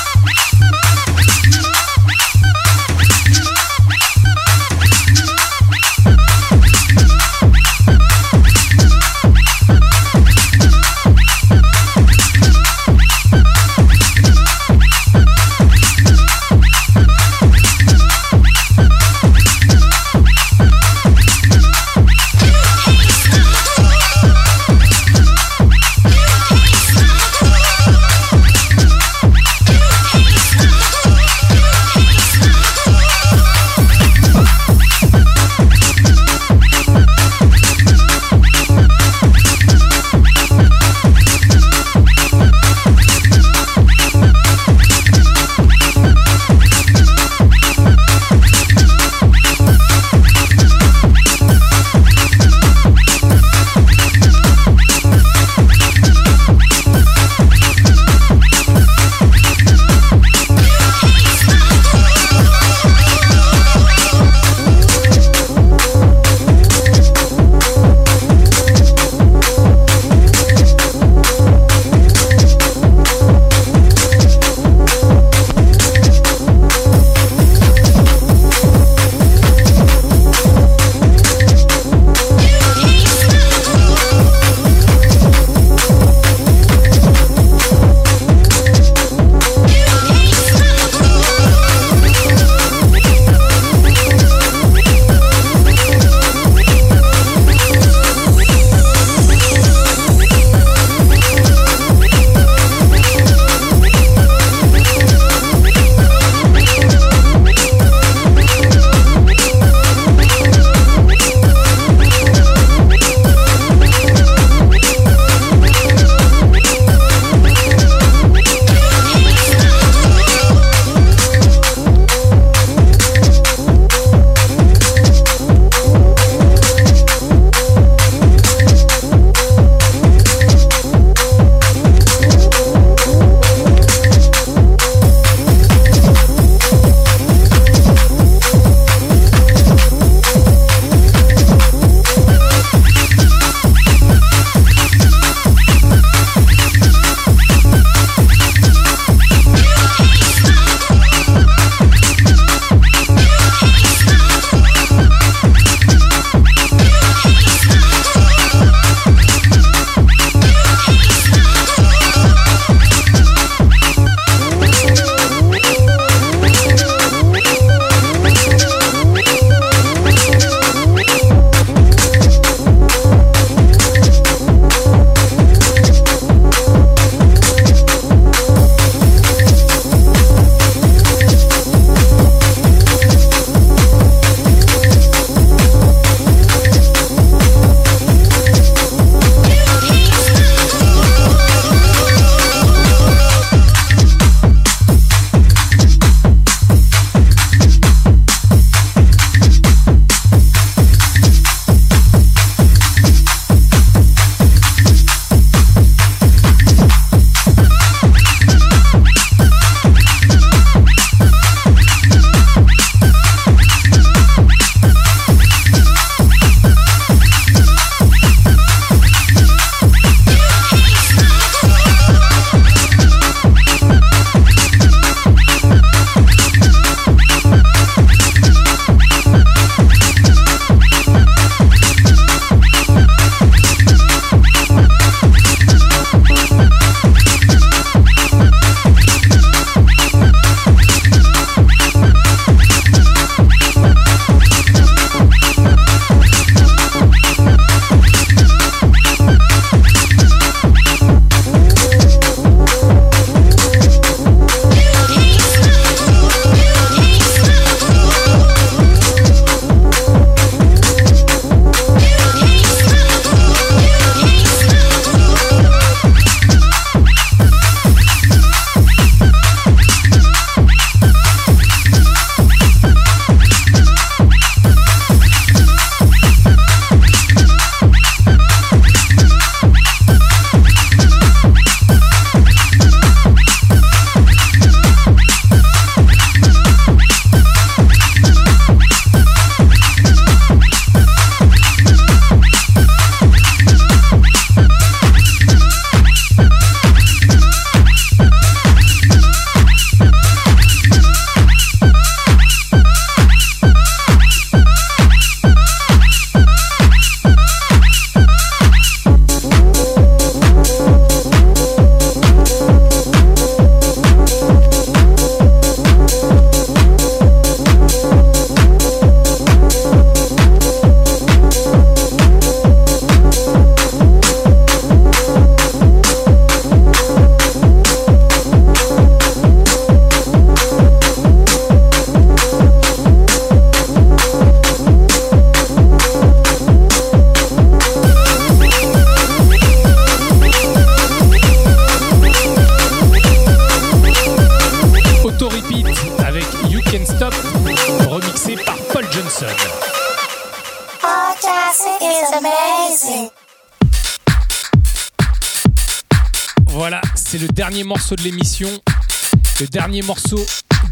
Dernier morceau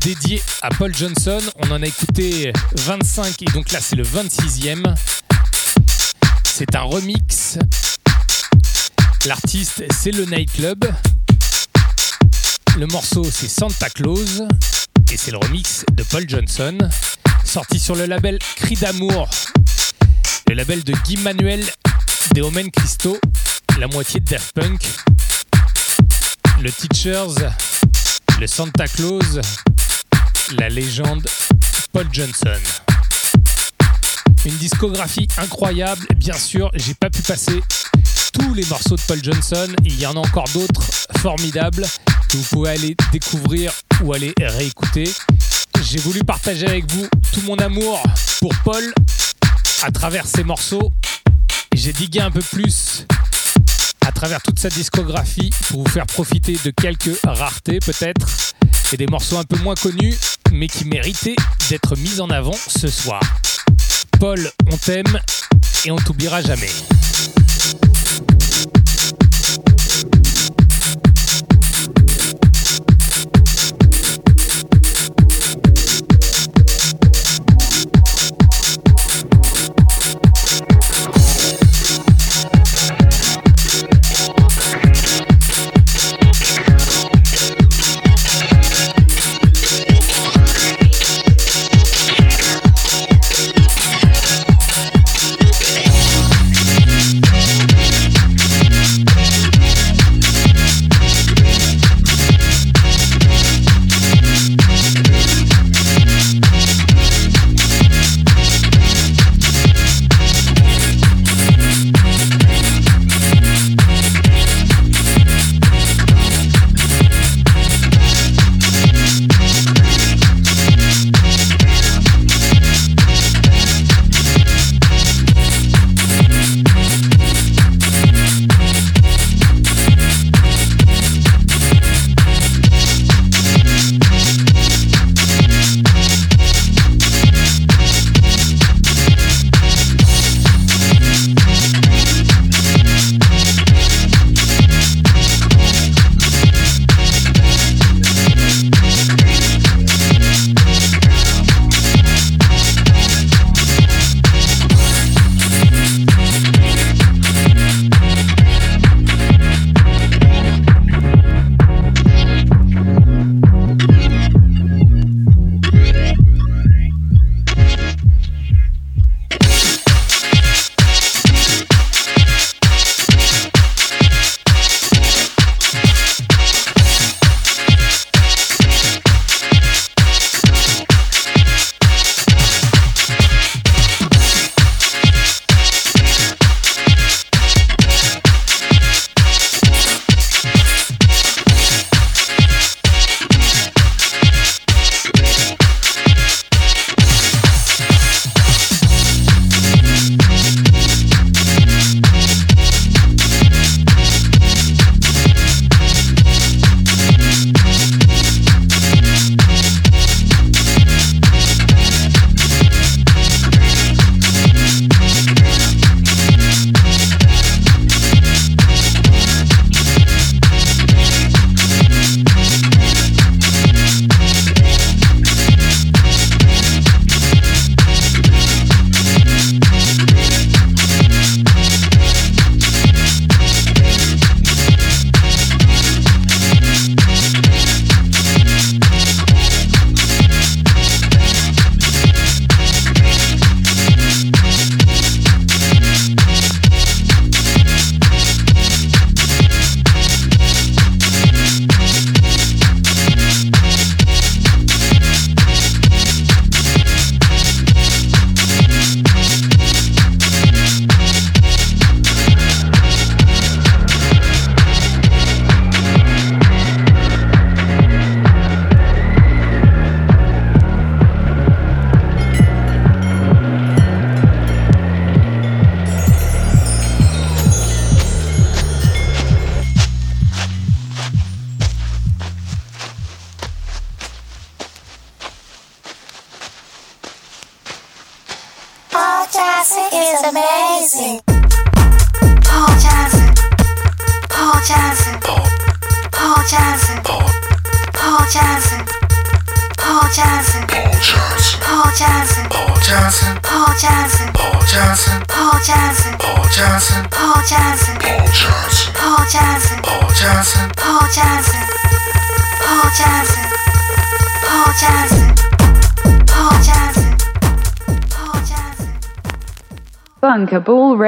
dédié à Paul Johnson. On en a écouté 25 et donc là c'est le 26e. C'est un remix. L'artiste c'est le Nightclub. Le morceau c'est Santa Claus et c'est le remix de Paul Johnson. Sorti sur le label Cri d'amour. Le label de Guy Manuel de Omen Christo, la moitié de Daft Punk le Teachers, le Santa Claus, la légende Paul Johnson. Une discographie incroyable, bien sûr, j'ai pas pu passer tous les morceaux de Paul Johnson, il y en a encore d'autres formidables que vous pouvez aller découvrir ou aller réécouter. J'ai voulu partager avec vous tout mon amour pour Paul à travers ces morceaux. J'ai digué un peu plus à travers toute sa discographie pour vous faire profiter de quelques raretés peut-être et des morceaux un peu moins connus mais qui méritaient d'être mis en avant ce soir. Paul, on t'aime et on t'oubliera jamais.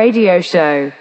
Radio Show.